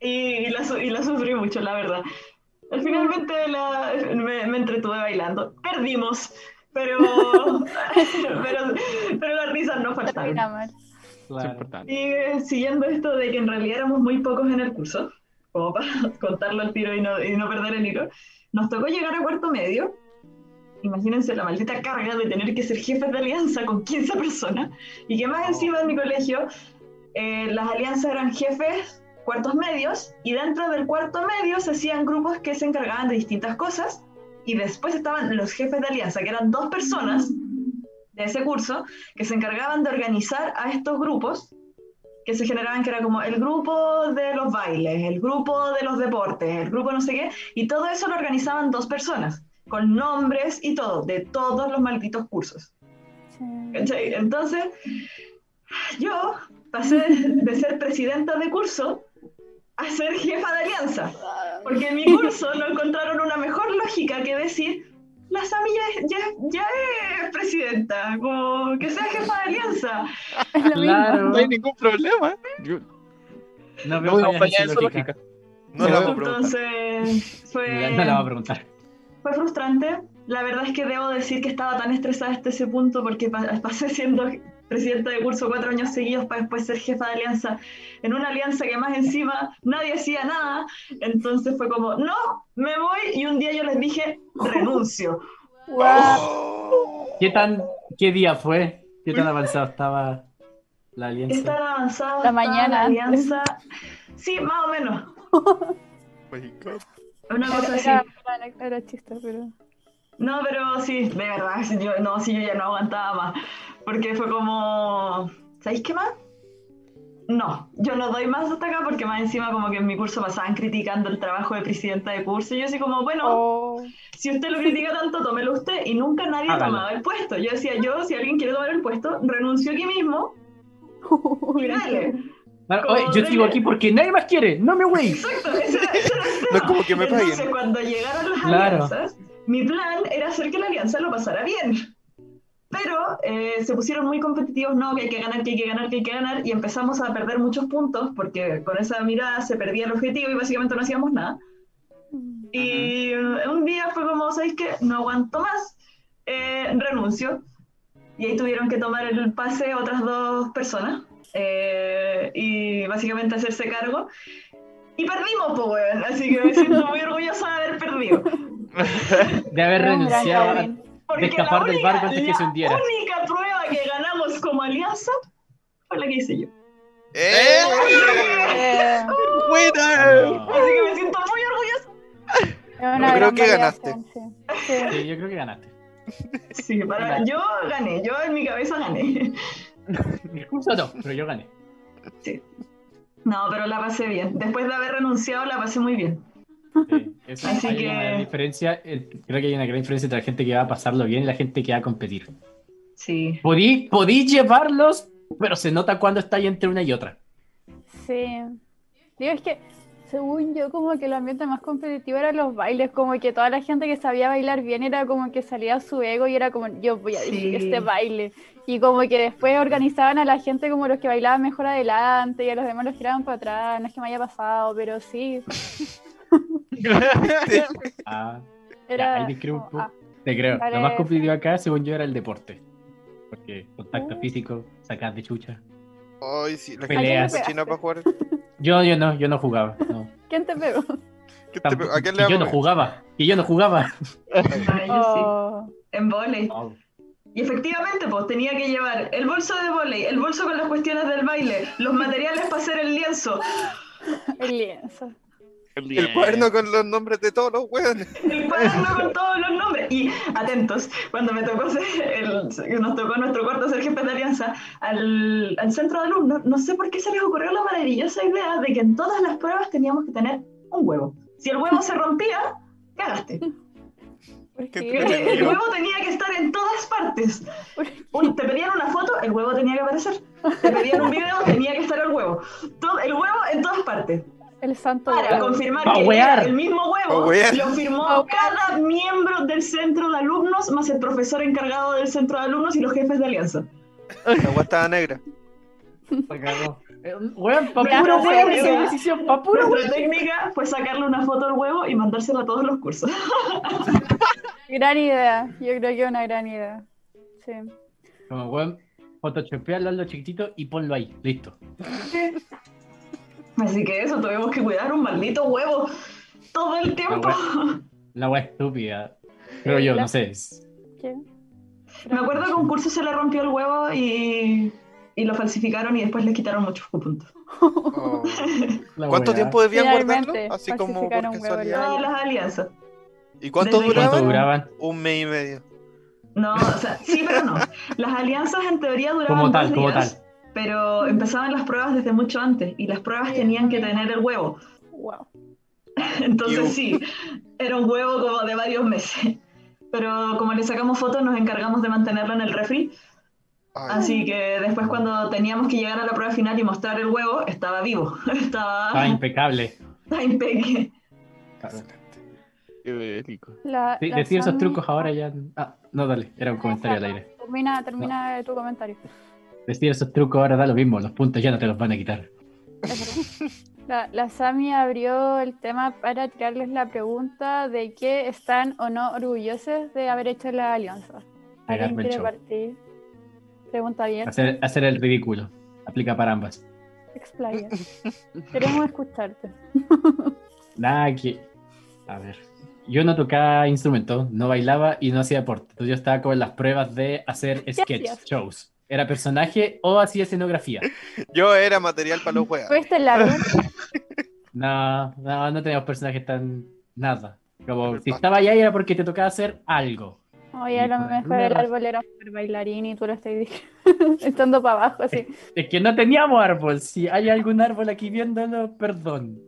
Y, y la, y la sufrí mucho, la verdad. Finalmente la- me, me entretuve bailando. Perdimos, *laughs* pero, pero, pero las risas no faltaron. Claro. Y eh, siguiendo esto de que en realidad éramos muy pocos en el curso, como para *laughs* contarlo al tiro y no, y no perder el hilo, nos tocó llegar a cuarto medio. Imagínense la maldita carga de tener que ser jefes de alianza con 15 personas y que más encima en mi colegio eh, las alianzas eran jefes cuartos medios y dentro del cuarto medio se hacían grupos que se encargaban de distintas cosas y después estaban los jefes de alianza, que eran dos personas de ese curso que se encargaban de organizar a estos grupos que se generaban, que era como el grupo de los bailes, el grupo de los deportes, el grupo no sé qué, y todo eso lo organizaban dos personas, con nombres y todo, de todos los malditos cursos. Sí. Entonces, yo pasé de ser presidenta de curso a ser jefa de alianza, porque en mi curso no encontraron una mejor lógica que decir, la Sami ya, es- ya, ya es presidenta, como que sea jefa de alianza. Claro. No hay ningún problema. Yo No no veo voy su lógica. lógica. No la vamos a preguntar. Entonces, fue... No la va a preguntar. Fue frustrante. La verdad es que debo decir que estaba tan estresada hasta ese punto porque pa- pasé siendo presidenta de curso cuatro años seguidos para después ser jefa de alianza en una alianza que más encima nadie hacía nada. Entonces fue como, no, me voy y un día yo les dije, renuncio. *laughs* ¿Qué tan, qué día fue? ¿Qué tan avanzado estaba la alianza? Está avanzada. La estaba mañana La alianza. Sí, más o menos. *laughs* Una cosa así. Era, era, era chiste, pero. No, pero sí, de verdad, yo, no, sí, yo ya no aguantaba más. Porque fue como, ¿sabéis qué más? No, yo no doy más hasta acá porque más encima como que en mi curso pasaban criticando el trabajo de presidenta de curso. Y yo así como, bueno, Oh. si usted lo critica tanto, tómelo usted. Y nunca nadie Hágalo. tomaba el puesto. Yo decía, yo, si alguien quiere tomar el puesto, renuncio aquí mismo *laughs* y dale. Claro, oye, yo sigo aquí porque nadie más quiere. No me voy. Exacto, ese era el No es como que me Entonces, paguen. cuando llegaron las Claro. alianzas, mi plan era hacer que la alianza lo pasara bien. Pero eh, se pusieron muy competitivos, no, que hay que ganar, que hay que ganar, que hay que ganar, y empezamos a perder muchos puntos porque con esa mirada se perdía el objetivo y básicamente no hacíamos nada. Y eh, un día fue como, ¿sabéis qué? No aguanto más, eh, renuncio. Y ahí tuvieron que tomar el pase otras dos personas eh, y básicamente hacerse cargo. Y perdimos, pues, weón. Así que me siento muy orgullosa de haber perdido. *laughs* De haber renunciado. De escapar la del única, barco antes que se la hundiera. única prueba que ganamos como alianza fue la que hice yo. ¡Eh! Eh. Así que me siento muy orgullosa. Yo creo que ganaste. sí. Sí. Sí, yo creo que ganaste. Sí, para, yo gané, yo en mi cabeza gané. *laughs* Mi curso no, pero yo gané. No, pero la pasé bien. Después de haber renunciado, la pasé muy bien. Sí, eso *laughs* Así hay que- una diferencia. Creo que hay una gran diferencia entre la gente que va a pasarlo bien y la gente que va a competir. Sí. Podí, podí llevarlos, pero se nota cuando está ahí entre una y otra. Sí. Digo, es que según yo, como que el ambiente más competitivo eran los bailes, como que toda la gente que sabía bailar bien era como que salía su ego y era como, yo voy a dirigir Sí. este baile. Y como que después organizaban a la gente como los que bailaban mejor adelante y a los demás los tiraban para atrás. No es que me haya pasado, pero sí. *laughs* Ah, Era. ahí te creo un como, poco. ah, te creo. Vale, Lo más competitivo acá, según yo, era el deporte. Porque contacto Uh. físico, sacar de chucha. Ay, sí, la Peleas. gente china para jugar. Yo, yo no, yo no jugaba. No. *laughs* ¿Quién te pegó? ¿Qué te- Tampoco- ¿A quién le yo no jugaba. Que yo no jugaba. Ah, yo sí. Oh, En volei. Oh. Y efectivamente, pues tenía que llevar el bolso de volei, el bolso con las cuestiones del baile, los materiales para hacer el lienzo, el lienzo. El cuaderno con los nombres de todos los hueones. el cuaderno con todos los nombres. Y atentos, cuando me tocó el, nos tocó nuestro cuarto ser jefe de alianza al, al centro de alumnos, no sé por qué se les ocurrió la maravillosa idea de que en todas las pruebas teníamos que tener un huevo. Si el huevo se rompía, cagaste. El, huevo tenía que estar en todas partes. Te pedían una foto, el huevo tenía que aparecer. Te pedían un video, tenía que estar el huevo. Todo, el huevo en todas partes. El santo Para huevo. confirmar Pa' que era el mismo huevo, lo firmó Pa' wear. cada miembro del centro de alumnos, más el profesor encargado del centro de alumnos y los jefes de alianza. La agua estaba negra. Se cagó. Eh, Weón, pa' puro esa decisión, pa' puro Nuestra técnica fue sacarle una foto al huevo y mandársela a todos los cursos. *laughs* Gran idea. Yo creo que una gran idea. Sí. Como weón, photoshopearlo lo chiquitito y ponlo ahí. Listo. *laughs* Así que eso, tuvimos que cuidar un maldito huevo todo el tiempo. La weá estúpida. Creo yo, no sé. ¿Qué? Me acuerdo que un curso se le rompió el huevo y, y lo falsificaron y después les quitaron muchos puntos. Oh. *laughs* ¿Cuánto tiempo debían guardarlo? Finalmente, Así como por casualidad. Todas las alianzas. ¿Y cuánto Desde- ¿Cuánto duraban? duraban? Un mes y medio. No, o sea, sí, pero no. Las alianzas en teoría duraban Como tal, dos como días, tal. Pero empezaban las pruebas desde mucho antes y las pruebas tenían que tener el huevo. Wow. *laughs* Entonces sí, era un huevo como de varios meses. *laughs* Pero como le sacamos fotos nos encargamos de mantenerlo en el refri. Ay, Así que después cuando teníamos que llegar a la prueba final y mostrar el huevo, estaba vivo. *laughs* Estaba Estaba, impecable. estaba bélico. La, Sí, la decir esos Sami- trucos ahora ya. Ah, no, dale, era un comentario al aire. Termina, termina tu comentario. Decir esos trucos ahora da lo mismo, los puntos ya no te los van a quitar. *laughs* La, la Sami abrió el tema para tirarles la pregunta de qué están o no orgullosos de haber hecho la alianza. ¿Alguien quiere partir? Pregunta bien. Hacer, hacer el ridículo. Aplica para ambas. Explaya. *laughs* Queremos escucharte. *laughs* Nada que. A ver. Yo no tocaba instrumentos, no bailaba y no hacía deporte. Entonces yo estaba como en las pruebas de hacer sketch hacías? shows. Era personaje o hacía escenografía. *laughs* Yo era material para los juegos. ¿Fuiste la? *laughs* No, no, no teníamos personajes tan. Nada. Como si estaba ahí era porque te tocaba hacer algo. Oye, a lo mejor el árbol era super bailarín y tú lo estás diciendo, *laughs* estando para abajo así. Es que no teníamos árbol. Si hay algún árbol aquí viéndolo, perdón.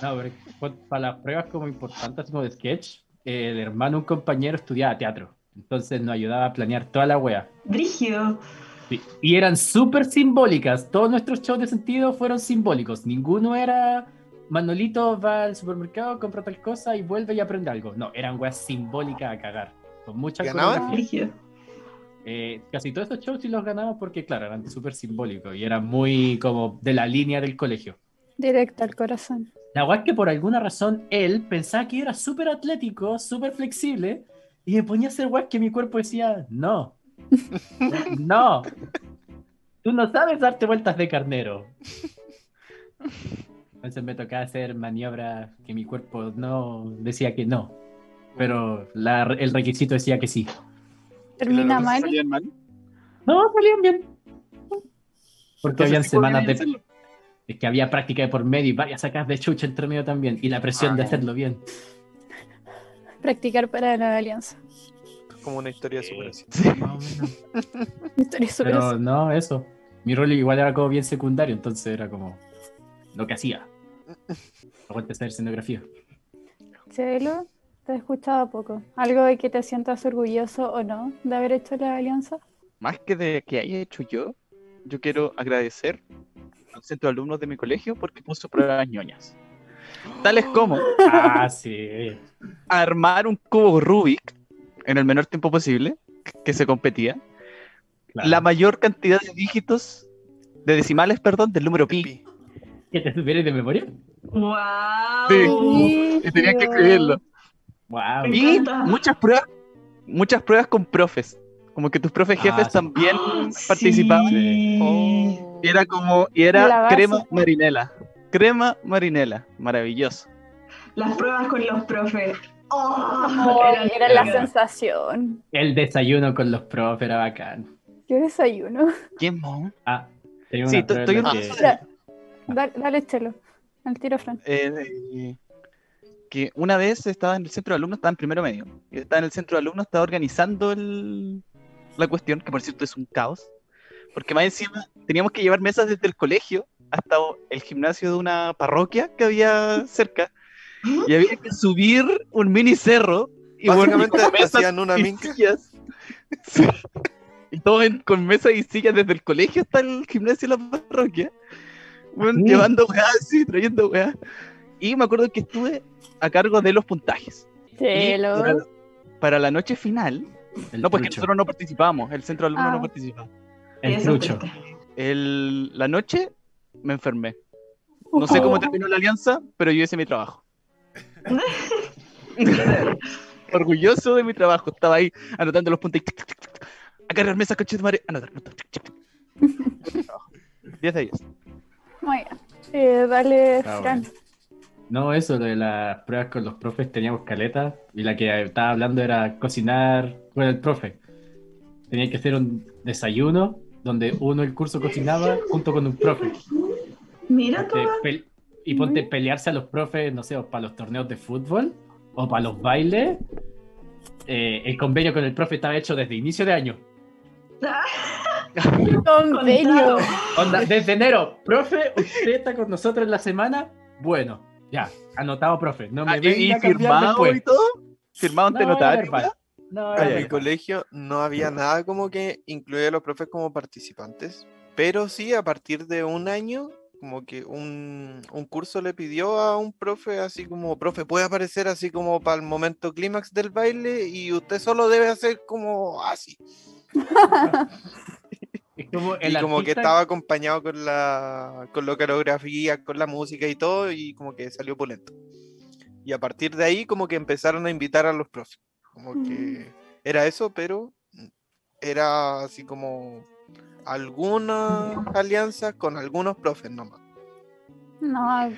No, pero cu- para las pruebas como importantes, como de sketch, el hermano, un compañero, estudiaba teatro. Entonces nos ayudaba a planear toda la wea. Brígido. Sí, Y eran súper simbólicas. Todos nuestros shows de sentido fueron simbólicos. Ninguno era Manolito va al supermercado, compra tal cosa y vuelve y aprende algo. No, eran weas simbólicas a cagar. Con mucha ¿Ganaban? coreografía. Brígido. Eh, casi todos estos shows sí los ganamos porque, claro, eran súper simbólicos y eran muy como de la línea del colegio. Directo al corazón. La weá es que por alguna razón él pensaba que yo era súper atlético, súper flexible y me ponía a hacer weas que mi cuerpo decía, no, *laughs* no, tú no sabes darte vueltas de carnero. Entonces me tocaba hacer maniobras que mi cuerpo no decía que no, pero la- el requisito decía que sí. Termina ¿Y los mal. salían mal? No, salían bien. Porque Entonces, habían semanas de... hacerlo. Es que había práctica de por medio y varias sacas de chucha entre medio también. Y la presión Ah, de hacerlo bien. Practicar para la alianza. Como una historia de superación. *laughs* Historia súper Pero no, eso. Mi rol igual era como bien secundario, entonces era como lo que hacía. Aguante hacer escenografía. Chelo, te he escuchado poco. ¿Algo de que te sientas orgulloso o no de haber hecho la alianza? Más que de que haya hecho yo, yo quiero agradecer al centro de alumnos de mi colegio porque puso pruebas ñoñas. Tales como Ah, sí. armar un cubo Rubik en el menor tiempo posible, que se competía, claro. la mayor cantidad de dígitos, de decimales, perdón, del número pi. Pi. ¿Que te supieras de memoria? ¡Wow! Sí. Y tenías que escribirlo. Wow. Y muchas pruebas, muchas pruebas con profes. Como que tus profes Ah, jefes sí. también Ah, participaban. sí. Oh. Y era como, y era crema marinela. Crema marinela. Maravilloso. Las pruebas con los profes. ¡Oh! Oh, era la sensación. El desayuno con los profes era bacán. ¿Qué desayuno? ¿Quién mon? Ah, tenía Sí, una estoy en que- dale, dale, Chelo. Al tiro, Fran. Eh, que una vez estaba en el centro de alumnos, estaba en primero medio. Y estaba en el centro de alumnos, estaba organizando el- la cuestión, que por cierto es un caos. Porque más encima teníamos que llevar mesas desde el colegio hasta el gimnasio de una parroquia que había cerca. Y había que subir un mini cerro. Y bueno, Básicamente con mesas hacían una y minca. *laughs* Sí. Y todo en- con mesas y sillas desde el colegio hasta el gimnasio de la parroquia. Bueno, Sí. llevando weá *laughs* así, trayendo weá. Y me acuerdo que estuve a cargo de los puntajes. Para, para la noche final, El no, pues que nosotros no participábamos, el centro de alumnos Ah. no participaba. El trucho. El, la noche me enfermé. No sé cómo terminó la alianza, pero yo hice mi trabajo. *laughs* Orgulloso de mi trabajo. Estaba ahí anotando los puntos. y tic, tic, tic, tic. A cargar mesas, coche de madre. Anotar, anotar, tic, tic, tic. 10 de 10. Muy bien. Eh, dale, Ah, Fran. bueno. No, eso, lo de las pruebas con los profes teníamos caleta y la que estaba hablando era cocinar con el profe. Tenía que hacer un desayuno donde uno el curso cocinaba junto con un profe. Mira Ponte tú. y ponte pelearse a los profes, no sé, o para los torneos de fútbol o para los bailes. Eh, el convenio con el profe estaba hecho desde inicio de año. *laughs* Convenio. Onda, desde enero, profe, usted está con nosotros en la semana. Bueno, ya, anotado, profe. No me Ah, y, firmado después. y todo. Firmado ante No, notario. No, Ah, En mi colegio no había nada como que incluía a los profes como participantes, pero sí a partir de un año, como que un, un curso le pidió a un profe así como, profe, puede aparecer así como para el momento clímax del baile y usted solo debe hacer como así. *laughs* Es como el y como que artista- estaba acompañado con la, con la coreografía, con la música y todo, y como que salió polento. Y a partir de ahí como que empezaron a invitar a los profes. Como que era eso, pero era así como algunas alianzas con algunos profes nomás. No,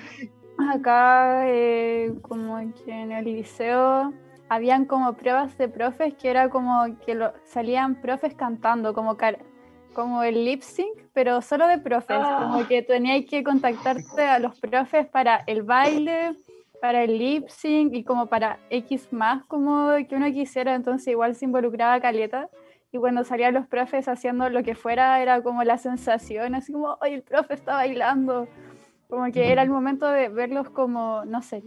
acá eh, como que en el liceo habían como pruebas de profes que era como que lo, salían profes cantando, como, car- como el lip sync, pero solo de profes, Ah. como que tenías que contactarte a los profes para el baile, para el lip sync y como para X más como que uno quisiera, entonces igual se involucraba caleta. Y cuando salían los profes haciendo lo que fuera, era como la sensación, así como, ¡ay, el profe está bailando! Como que era el momento de verlos como, no sé,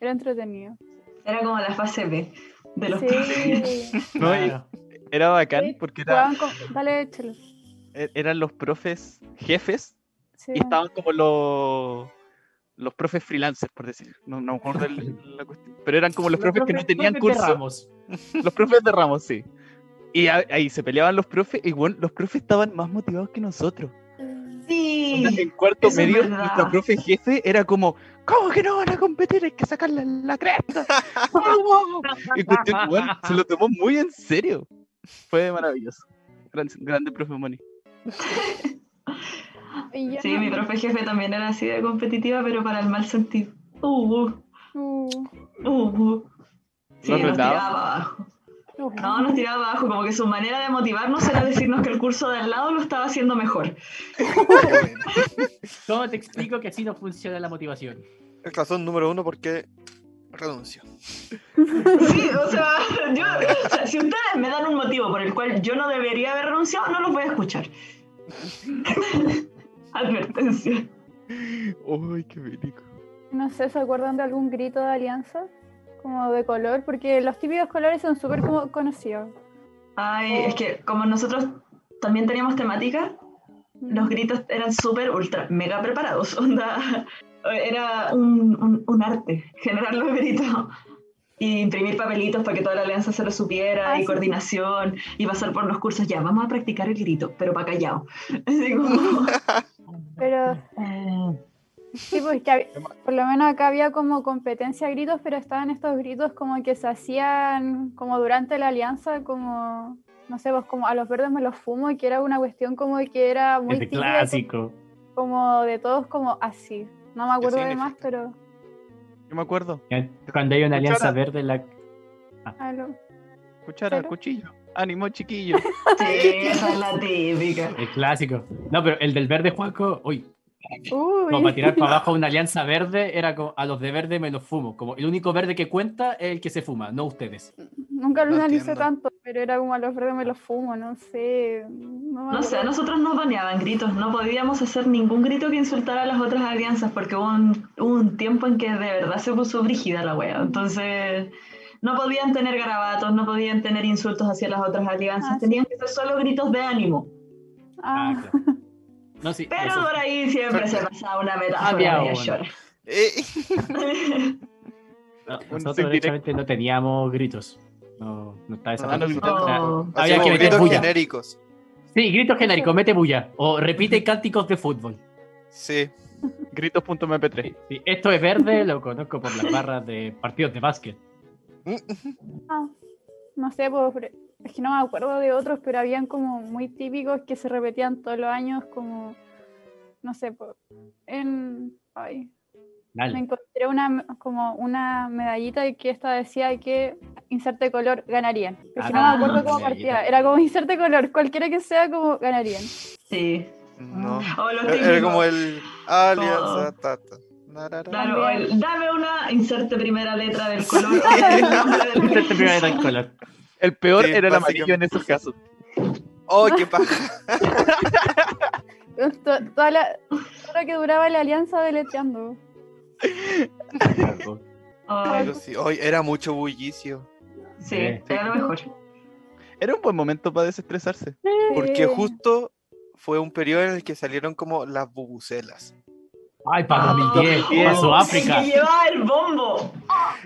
era entretenido. Era como la fase B de los profes. *laughs* No, Claro. era bacán Sí, porque era- con- Dale, échalo. e- eran los profes jefes Sí. y estaban como los los profes freelancers, por decir. No, no me acuerdo el- la cuestión. Pero eran como los profes que no tenían Profe de curso. Ramos. *laughs* Los profes de Ramos, sí. Y ahí se peleaban los profes y bueno, los profes estaban más motivados que nosotros. Sí. En cuarto medio, nuestro profe jefe era como, ¿cómo que no van a competir? Hay que sacarle la cresta. *laughs* ¿Cómo?". y cuestión bueno, se lo tomó muy en serio. Fue maravilloso. Gran- grande profe Moni. *laughs* Sí, mi profe jefe también era así de competitiva, pero para el mal sentido. Uh, Uh, uh, uh. Sí, ¿Lo nos tiraba abajo. No, nos tiraba abajo, como que su manera de motivarnos era decirnos que el curso de al lado lo estaba haciendo mejor. *laughs* ¿Cómo te explico que así no funciona la motivación? Es razón número uno porque renuncio. Sí, o sea, yo, o sea, si ustedes me dan un motivo por el cual yo no debería haber renunciado, no los voy a escuchar. *laughs* Advertencia. Uy, qué bélico. No sé, ¿se acuerdan de algún grito de alianza? Como de color, porque los típicos colores son súper como conocidos. Ay, es que como nosotros también teníamos temática, los gritos eran súper, ultra, mega preparados. *laughs* Onda, era un, un- un arte generar los gritos. Y imprimir papelitos para que toda la alianza se lo supiera, Ah, y sí, coordinación, y pasar por los cursos. Ya, vamos a practicar el grito, pero para callado. *laughs* Así como, Pero *laughs* sí, pues que hab- por lo menos acá había como competencia de gritos, pero estaban estos gritos como que se hacían como durante la alianza, como, no sé, pues como a los verdes me los fumo, y que era una cuestión como que era muy Es de típica, clásico. como de todos como así. No me acuerdo de más, pero... Yo me acuerdo. Cuando hay una alianza Cuchara. verde, la... ah, Cuchara, cuchillo. Ánimo, chiquillo. *laughs* sí, esa es la típica. el clásico. No, pero el del verde, Juanco, uy, Uy. como para tirar para abajo *laughs* una alianza verde, era como a los de verde me los fumo. Como el único verde que cuenta es el que se fuma, no ustedes. Nunca lo No analicé entiendo. tanto, pero era como a los verdes me los fumo, no sé. No, No sé, a nosotros nos baneaban gritos, no podíamos hacer ningún grito que insultara a las otras alianzas porque hubo un, hubo un tiempo en que de verdad se puso brígida la wea. Entonces, no podían tener garabatos, no podían tener insultos hacia las otras alianzas, Ah, sí. tenían que ser solo gritos de ánimo. Ah, Ah, claro. No, sí, Pero eso. por ahí siempre se pasaba una metáfora una. llora. Eh, *laughs* No, nosotros no teníamos gritos. No, no estaba esa Ah, no. O sea, había que meter gritos bulla. genéricos. Sí, gritos genéricos, mete bulla. O repite *laughs* cánticos de fútbol. Sí. Gritos.mp3. Sí, esto es verde, lo conozco por las barras de partidos de básquet. ah, no sé, pues, pero- es que no me acuerdo de otros, pero habían como muy típicos que se repetían todos los años, como, no sé, en... Ay, me encontré una, como una medallita y que esta decía que inserte color ganarían. Pero que no Ah, me acuerdo cómo partía. Era como inserte color, cualquiera que sea, como ganarían. Sí. No. Los Era como el alianza tata. Claro, el, dame una, inserte primera letra del color. o el nombre del *laughs* color. El peor Sí, era el amarillo en esos casos. ¡Oh, qué paja! *laughs* To- Toda la, todo lo que duraba la alianza deleteando. Ay, Pero sí, hoy era mucho bullicio. sí, Sí. era lo mejor. Era un buen momento para desestresarse. Porque justo fue un periodo en el que salieron como las bubucelas. Ay, para 2010, Bien. para Sudáfrica. El que llevaba el bombo.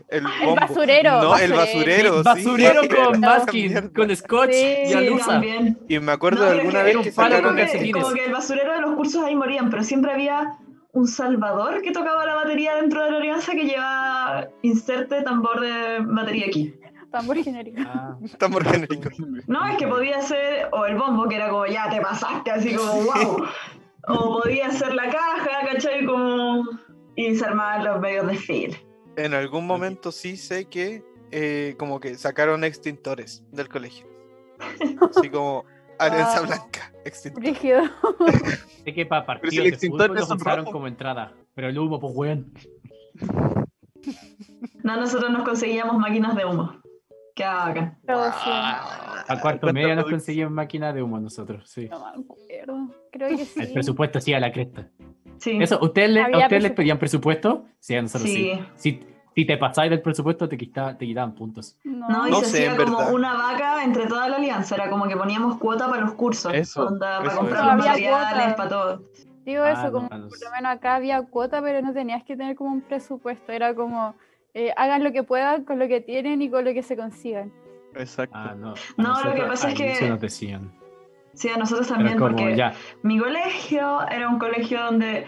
El, El bombo. basurero, No, el basurero. basurero. sí. Con mierda. con scotch Sí, y alusa. también. Y me acuerdo No, de alguna vez que- sacaron. que calcetines. como que el basurero de los cursos ahí morían, pero siempre había un salvador que tocaba la batería dentro de la alianza que llevaba inserte tambor de batería aquí. Tambor genérico. Ah, Tambor genérico. No, es que podía ser, o el bombo, que era como, ya te pasaste, así como, wow. O podía ser la caja, ¿cachai? Como, y se armaban los medios de fil. En algún momento sí sé que eh, como que sacaron extintores del colegio. Así como *laughs* alianza Wow. blanca, extintor. Rígido. sé *laughs* que para si partidos el de extintor fútbol es lo usaron como entrada. Pero el humo, pues weón. No, nosotros nos conseguíamos máquinas de humo. Qué bacán. Ah, A cuarto medio nos conseguimos máquina de humo nosotros, sí. No me acuerdo. Creo que sí. El presupuesto sí a la cresta. Sí. Eso, ¿ustedes le- ¿A ustedes les pedían presupuesto? Sí, a nosotros sí. Sí. Si, si te pasáis del presupuesto, te, quita- te quitaban puntos. No, No, y No se sé, hacía como verdad. una vaca entre toda la alianza. Era como que poníamos cuota para los cursos. Eso, onda, para comprar eso. los materiales, para todo. Digo Ah, eso, no, como ah, no por lo menos acá había cuota, pero no tenías que tener como un presupuesto. Era como, eh, hagan lo que puedan con lo que tienen y con lo que se consigan. Exacto. Ah, no. No, lo que pasa es que- nos decían. Sí, a nosotros también, como porque ya. mi colegio era un colegio donde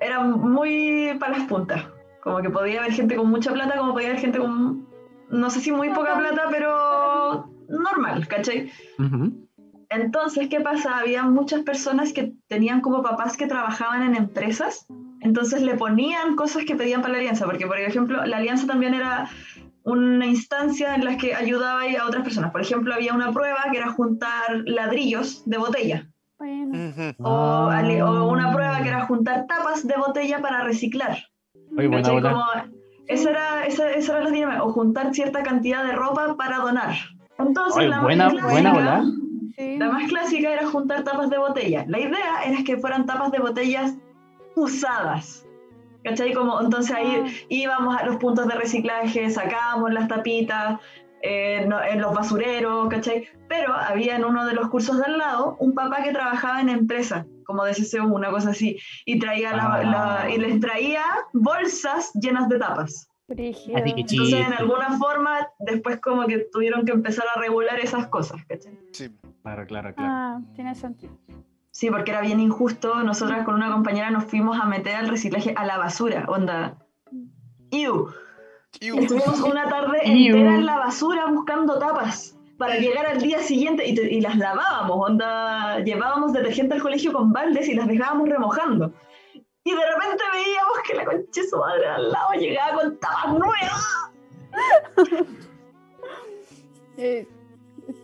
era muy para las puntas. Como que podía haber gente con mucha plata, como podía haber gente con, no sé si muy poca plata, pero normal, ¿cachai? Entonces, ¿qué pasa? Había muchas personas que tenían como papás que trabajaban en empresas, entonces le ponían cosas que pedían para la alianza, porque por ejemplo, la alianza también era una instancia en la que ayudaba a otras personas. Por ejemplo, había una prueba que era juntar ladrillos de botella, Bueno, o, una Ah. prueba que era juntar tapas de botella para reciclar. Esa era, esa, esa era la dinámica, o juntar cierta cantidad de ropa para donar. Entonces, Oye, la más buena- clásica- buena sí. la más clásica era juntar tapas de botella. La idea era que fueran tapas de botellas usadas. ¿Cachai? Como, entonces ahí Ah. íbamos a los puntos de reciclaje, sacábamos las tapitas eh, no- en los basureros, ¿cachai? Pero había en uno de los cursos de al lado un papá que trabajaba en empresa, como de CCU, una cosa así, y, traía la- Ah. la- y les traía bolsas llenas de tapas. Brígido. Entonces, en alguna forma, después como que tuvieron que empezar a regular esas cosas, ¿cachai? Sí. Claro, claro, claro. Ah, tiene sentido. Sí, porque era bien injusto. Nosotras con una compañera nos fuimos a meter al reciclaje a la basura. Onda. ¡Iu! Iu. Estuvimos *laughs* una tarde Iu. entera en la basura buscando tapas para llegar al día siguiente y, te- y las lavábamos. Onda, llevábamos detergente al colegio con baldes y las dejábamos remojando. Y de repente veíamos que la concha de su madre al lado llegaba con tapas nuevas. *laughs* Eh,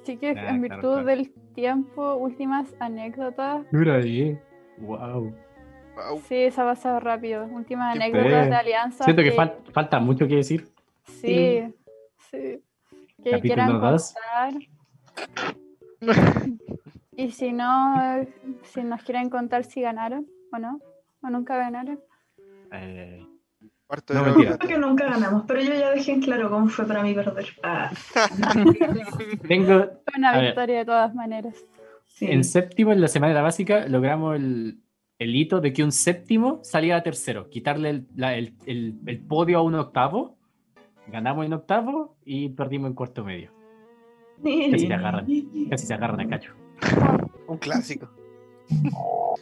chiques, Ah, en claro, virtud claro. del tiempo, últimas anécdotas. Mira ahí. Wow. Wow. Sí, se ha pasado rápido. Últimas Qué anécdotas de alianza. Siento que fal- falta mucho que decir. Sí, sí. Que Capítulo quieran dos. contar. *laughs* y si no, si nos quieren contar si ganaron o no, o nunca ganaron. Eh, Cuarto No, mentira. Creo que nunca ganamos, pero yo ya dejé en claro cómo fue para mí perder. Ah, *laughs* tengo Fue una victoria de todas maneras. sí. en séptimo, en la semana de la básica, logramos el, el hito de que un séptimo salía a tercero, quitarle el, la- el- el- el podio a un octavo. Ganamos en octavo y perdimos en cuarto medio. Casi se agarran. Casi se agarran a cacho. Un clásico. *laughs*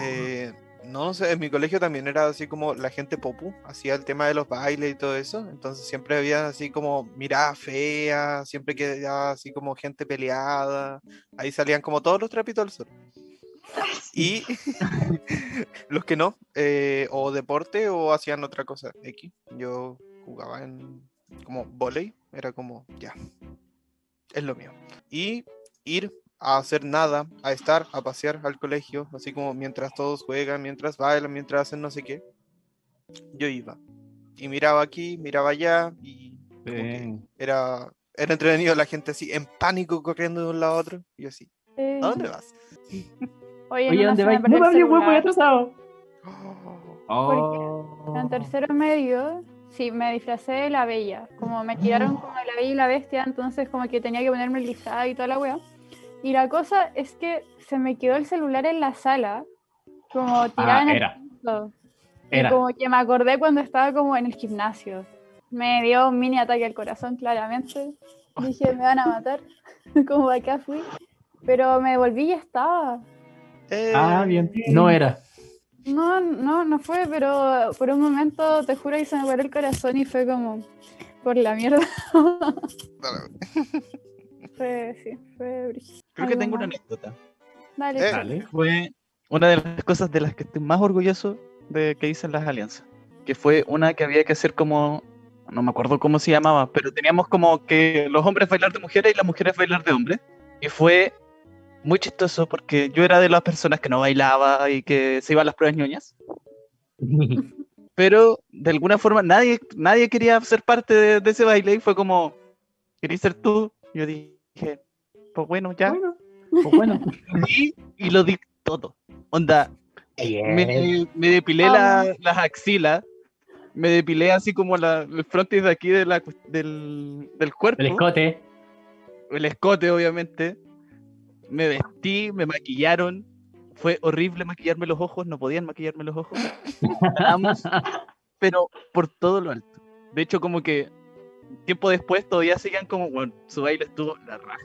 Eh, no sé, en mi colegio también era así como la gente popu, hacía el tema de los bailes y todo eso, entonces siempre había así como miradas feas, siempre quedaba así como gente peleada, ahí salían como todos los trapitos al sol. Y *laughs* los que no, eh, o deporte o hacían otra cosa, X. Yo jugaba en como volei, era como, ya, es lo mío. Y ir a hacer nada, a estar, a pasear al colegio, así como mientras todos juegan, mientras bailan, mientras hacen no sé qué. Yo iba. Y miraba aquí, miraba allá, y como que era, era entretenido la gente así, en pánico, corriendo de un lado a otro. Y yo así, Eh, ¿a dónde vas? *laughs* Oye, ¿dónde perdió No me voy celular. atrasado. Oh, Oh. En tercero medio, sí, me disfracé de la bella. Como me tiraron como la bella y la bestia, entonces como que tenía que ponerme el y toda la wea. Y la cosa es que se me quedó el celular en la sala, como tirado Ah, en el era. piso. Y Era. como que me acordé cuando estaba como en el gimnasio. Me dio un mini ataque al corazón, claramente. *laughs* Dije, me van a matar. *laughs* como acá fui. Pero me volví y estaba. eh, Ah, bien. No era. No, no, no fue, pero por un momento, te juro, que se me paró el corazón y fue como por la mierda. *laughs* fue, sí, fue. Creo que tengo una anécdota. Dale. Eh. Dale. Fue una de las cosas de las que estoy más orgulloso de que hice en las alianzas. Que fue una que había que hacer como. No me acuerdo cómo se llamaba, pero teníamos como que los hombres bailar de mujeres y las mujeres bailar de hombres. Y fue muy chistoso porque yo era de las personas que no bailaba y que se iban a las pruebas ñoñas. *laughs* Pero de alguna forma nadie, nadie quería ser parte de, de ese baile y fue como, ¿querías ser tú? Yo dije, pues bueno, ya. Bueno, pues bueno. *laughs* Y, y lo di todo. Onda, Bien. me, me depilé Ah. la- las axilas, me depilé así como la, el frontis de aquí de la, del, del cuerpo, El escote. el escote obviamente, me vestí, me maquillaron, fue horrible maquillarme los ojos, no podían maquillarme los ojos, *laughs* pero por todo lo alto. De hecho, como que tiempo después todavía seguían como, bueno, su baile estuvo la raja.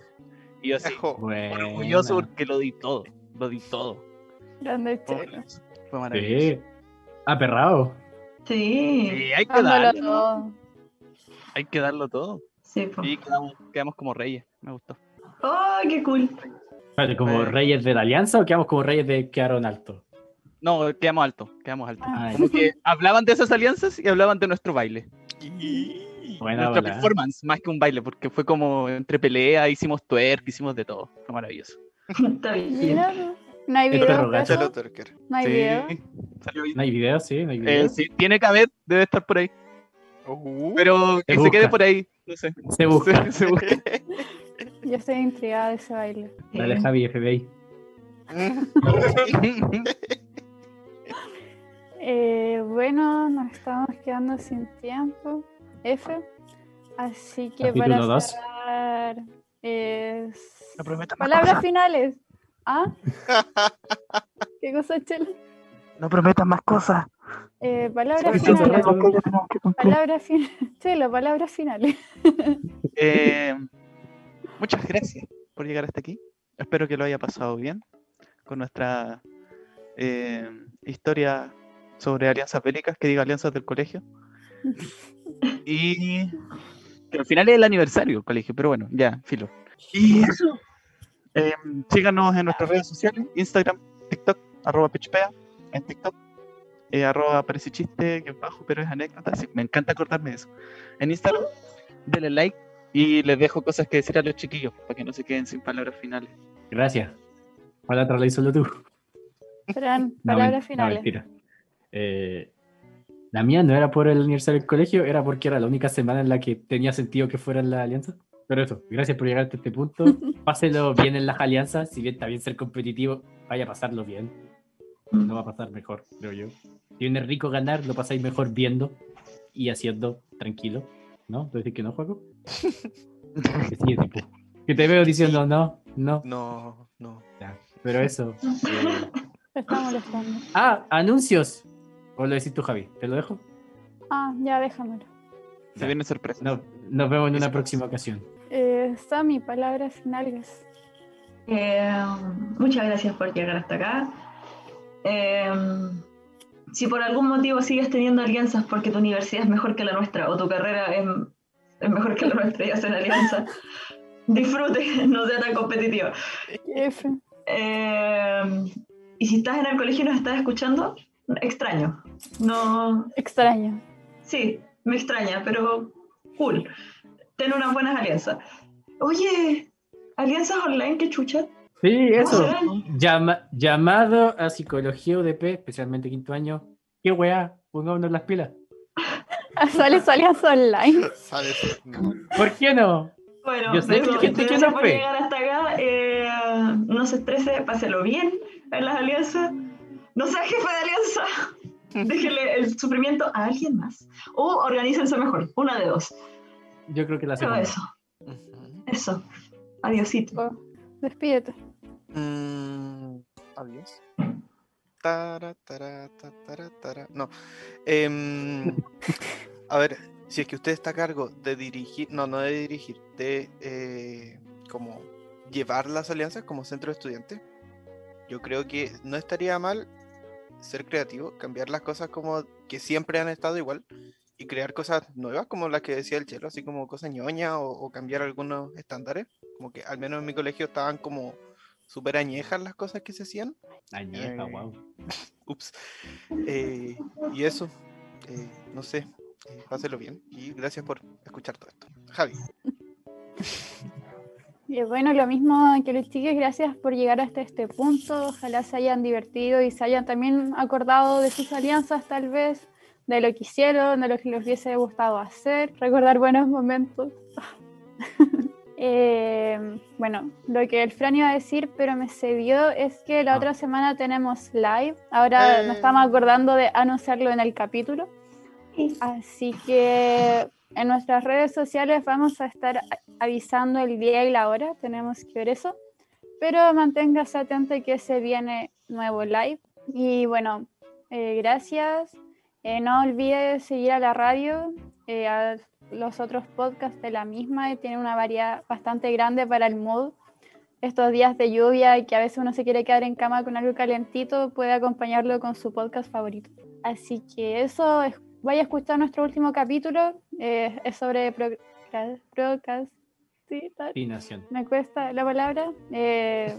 Y yo así, orgulloso porque lo di todo, lo di todo. Grande Fue chelo. maravilloso, Fue maravilloso. Sí. Aperrado. Sí, Sí, hay que Dándolo darlo, todo. Hay que darlo todo. sí. po. Y quedamos, quedamos como reyes. Me gustó. ¡Oh, qué cool! ¿Como Eh. reyes de la alianza o quedamos como reyes de quedaron alto? No, quedamos alto, quedamos alto. Ah. Ay, Como que hablaban de esas alianzas y hablaban de nuestro baile. Y- buena Nuestra bola. performance, más que un baile, porque fue como entre pelea, hicimos twerk, hicimos de todo. Fue maravilloso. *laughs* Está bien. No. Hay video. No hay Sí, video. salió bien. ¿No hay video? Sí, no hay Eh, video. sí, tiene que haber, debe estar por ahí. Uh. Pero que se quede por ahí. No sé. Se busca. Se, *laughs* se busca. *laughs* Yo estoy intrigada de ese baile. Dale, Javi, FBI. Eh, bueno, nos estamos quedando sin tiempo. F. Así que Capítulo para dos. cerrar. es- Palabras cosas. finales. ¿Ah? *laughs* ¿Qué cosa, Chelo? No prometas más cosas. Eh, palabras Sí, finales. sí. Palabras finales. Chelo, palabras *laughs* finales. Eh, muchas gracias por llegar hasta aquí. Espero que lo haya pasado bien con nuestra eh, historia sobre alianzas bélicas, que diga alianzas del colegio. *laughs* Y que al final es el aniversario del colegio, pero bueno, ya, filo. Y eso. Eh, síganos en nuestras redes sociales, Instagram, TikTok, arroba pichpea, en TikTok, eh, arroba parece chiste, guion bajo, pero es anécdota. Sí, me encanta acordarme de eso. En Instagram, denle like y les dejo cosas que decir a los chiquillos para que no se queden sin palabras finales. Gracias. Te la solo tú. Fran, palabras no, finales. mentira. Eh, la mía no era por el aniversario del colegio, era porque era la única semana en la que tenía sentido que fuera en la alianza. Pero eso, gracias por llegar hasta este punto. *laughs* Páselo bien en las alianzas. Si bien está bien ser competitivo, vaya a pasarlo bien. No va a pasar mejor, creo yo. Si viene rico ganar, lo pasáis mejor viendo y haciendo tranquilo. ¿No? ¿Tú dices que no, Juaco? *laughs* Que sí, tipo. Que te veo diciendo no, no. No, no. ya. Pero eso. eh, *laughs* Te está molestando. Ah, anuncios. ¿O lo decís tú, Javi? ¿Te lo dejo? Ah, ya déjamelo. Se Ya. viene sorpresa. No, nos vemos en una próxima ocasión. Eh, Sammy, palabras finales. Eh, muchas gracias por llegar hasta acá. Eh, si por algún motivo sigues teniendo alianzas porque tu universidad es mejor que la nuestra o tu carrera es, es mejor que la nuestra y hacen alianza, *laughs* disfrute, no sea tan competitiva. F. Eh, y si estás en el colegio y nos estás escuchando, extraño. No, Extraño. sí, me extraña, pero cool. Ten unas buenas alianzas. Oye, alianzas online, qué chucha. Sí, eso. ¿Cómo Llama- llamado a psicología UDP, especialmente quinto año. ¿Qué weá? Pongámonos las pilas. *laughs* Sale su alianza online. *laughs* ¿Por qué no? Bueno, Yo sé que gente que no llegar hasta acá. eh, no se estrese, páselo bien en las alianzas. No sea jefe de alianza. Déjele el sufrimiento a alguien más. O organícense mejor. Una de dos. Yo creo que la Pero segunda. eso, eso. Adiosito. Oh, despídete. Mm, adiós. Tara, tara, ta, tara, tara. No. Em, a ver, si es que usted está a cargo de dirigir, no, no de dirigir, de eh, como llevar las alianzas como centro de estudiantes, yo creo que no estaría mal ser creativo, cambiar las cosas como que siempre han estado igual y crear cosas nuevas, como las que decía el Chelo, así como cosas ñoñas o, o cambiar algunos estándares, como que al menos en mi colegio estaban como súper añejas las cosas que se hacían. Añeja, Eh, wow. *laughs* Ups. Eh, y eso, eh, no sé, eh, páselo bien y gracias por escuchar todo esto. Javi. *laughs* Y bueno, lo mismo que los chiques, gracias por llegar hasta este punto. Ojalá se hayan divertido y se hayan también acordado de sus alianzas, tal vez, de lo que hicieron, de lo que les hubiese gustado hacer, recordar buenos momentos. *laughs* Eh, bueno, lo que el Fran iba a decir, pero me se vio, es que la Ah. otra semana tenemos live. Ahora Eh. nos estamos acordando de anunciarlo en el capítulo. Así que en nuestras redes sociales vamos a estar avisando el día y la hora, tenemos que ver eso. Pero manténgase atento que se viene nuevo live. Y bueno, eh, gracias. Eh, no olvide seguir a la radio, eh, a los otros podcasts de la misma, tiene una variedad bastante grande para el mood. Estos días de lluvia y que a veces uno se quiere quedar en cama con algo calentito, puede acompañarlo con su podcast favorito. Así que eso, es- vaya a escuchar nuestro último capítulo, eh, es sobre procra- procrastinar. Y nación. me cuesta la palabra. Eh,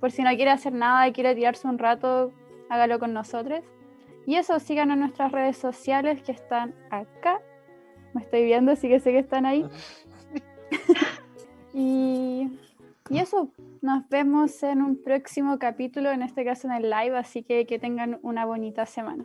por si no quiere hacer nada y quiere tirarse un rato, hágalo con nosotros. Y eso, síganos en nuestras redes sociales que están acá. Me estoy viendo, así que sé que están ahí. *laughs* y, y eso, nos vemos en un próximo capítulo, en este caso en el live, así que que tengan una bonita semana.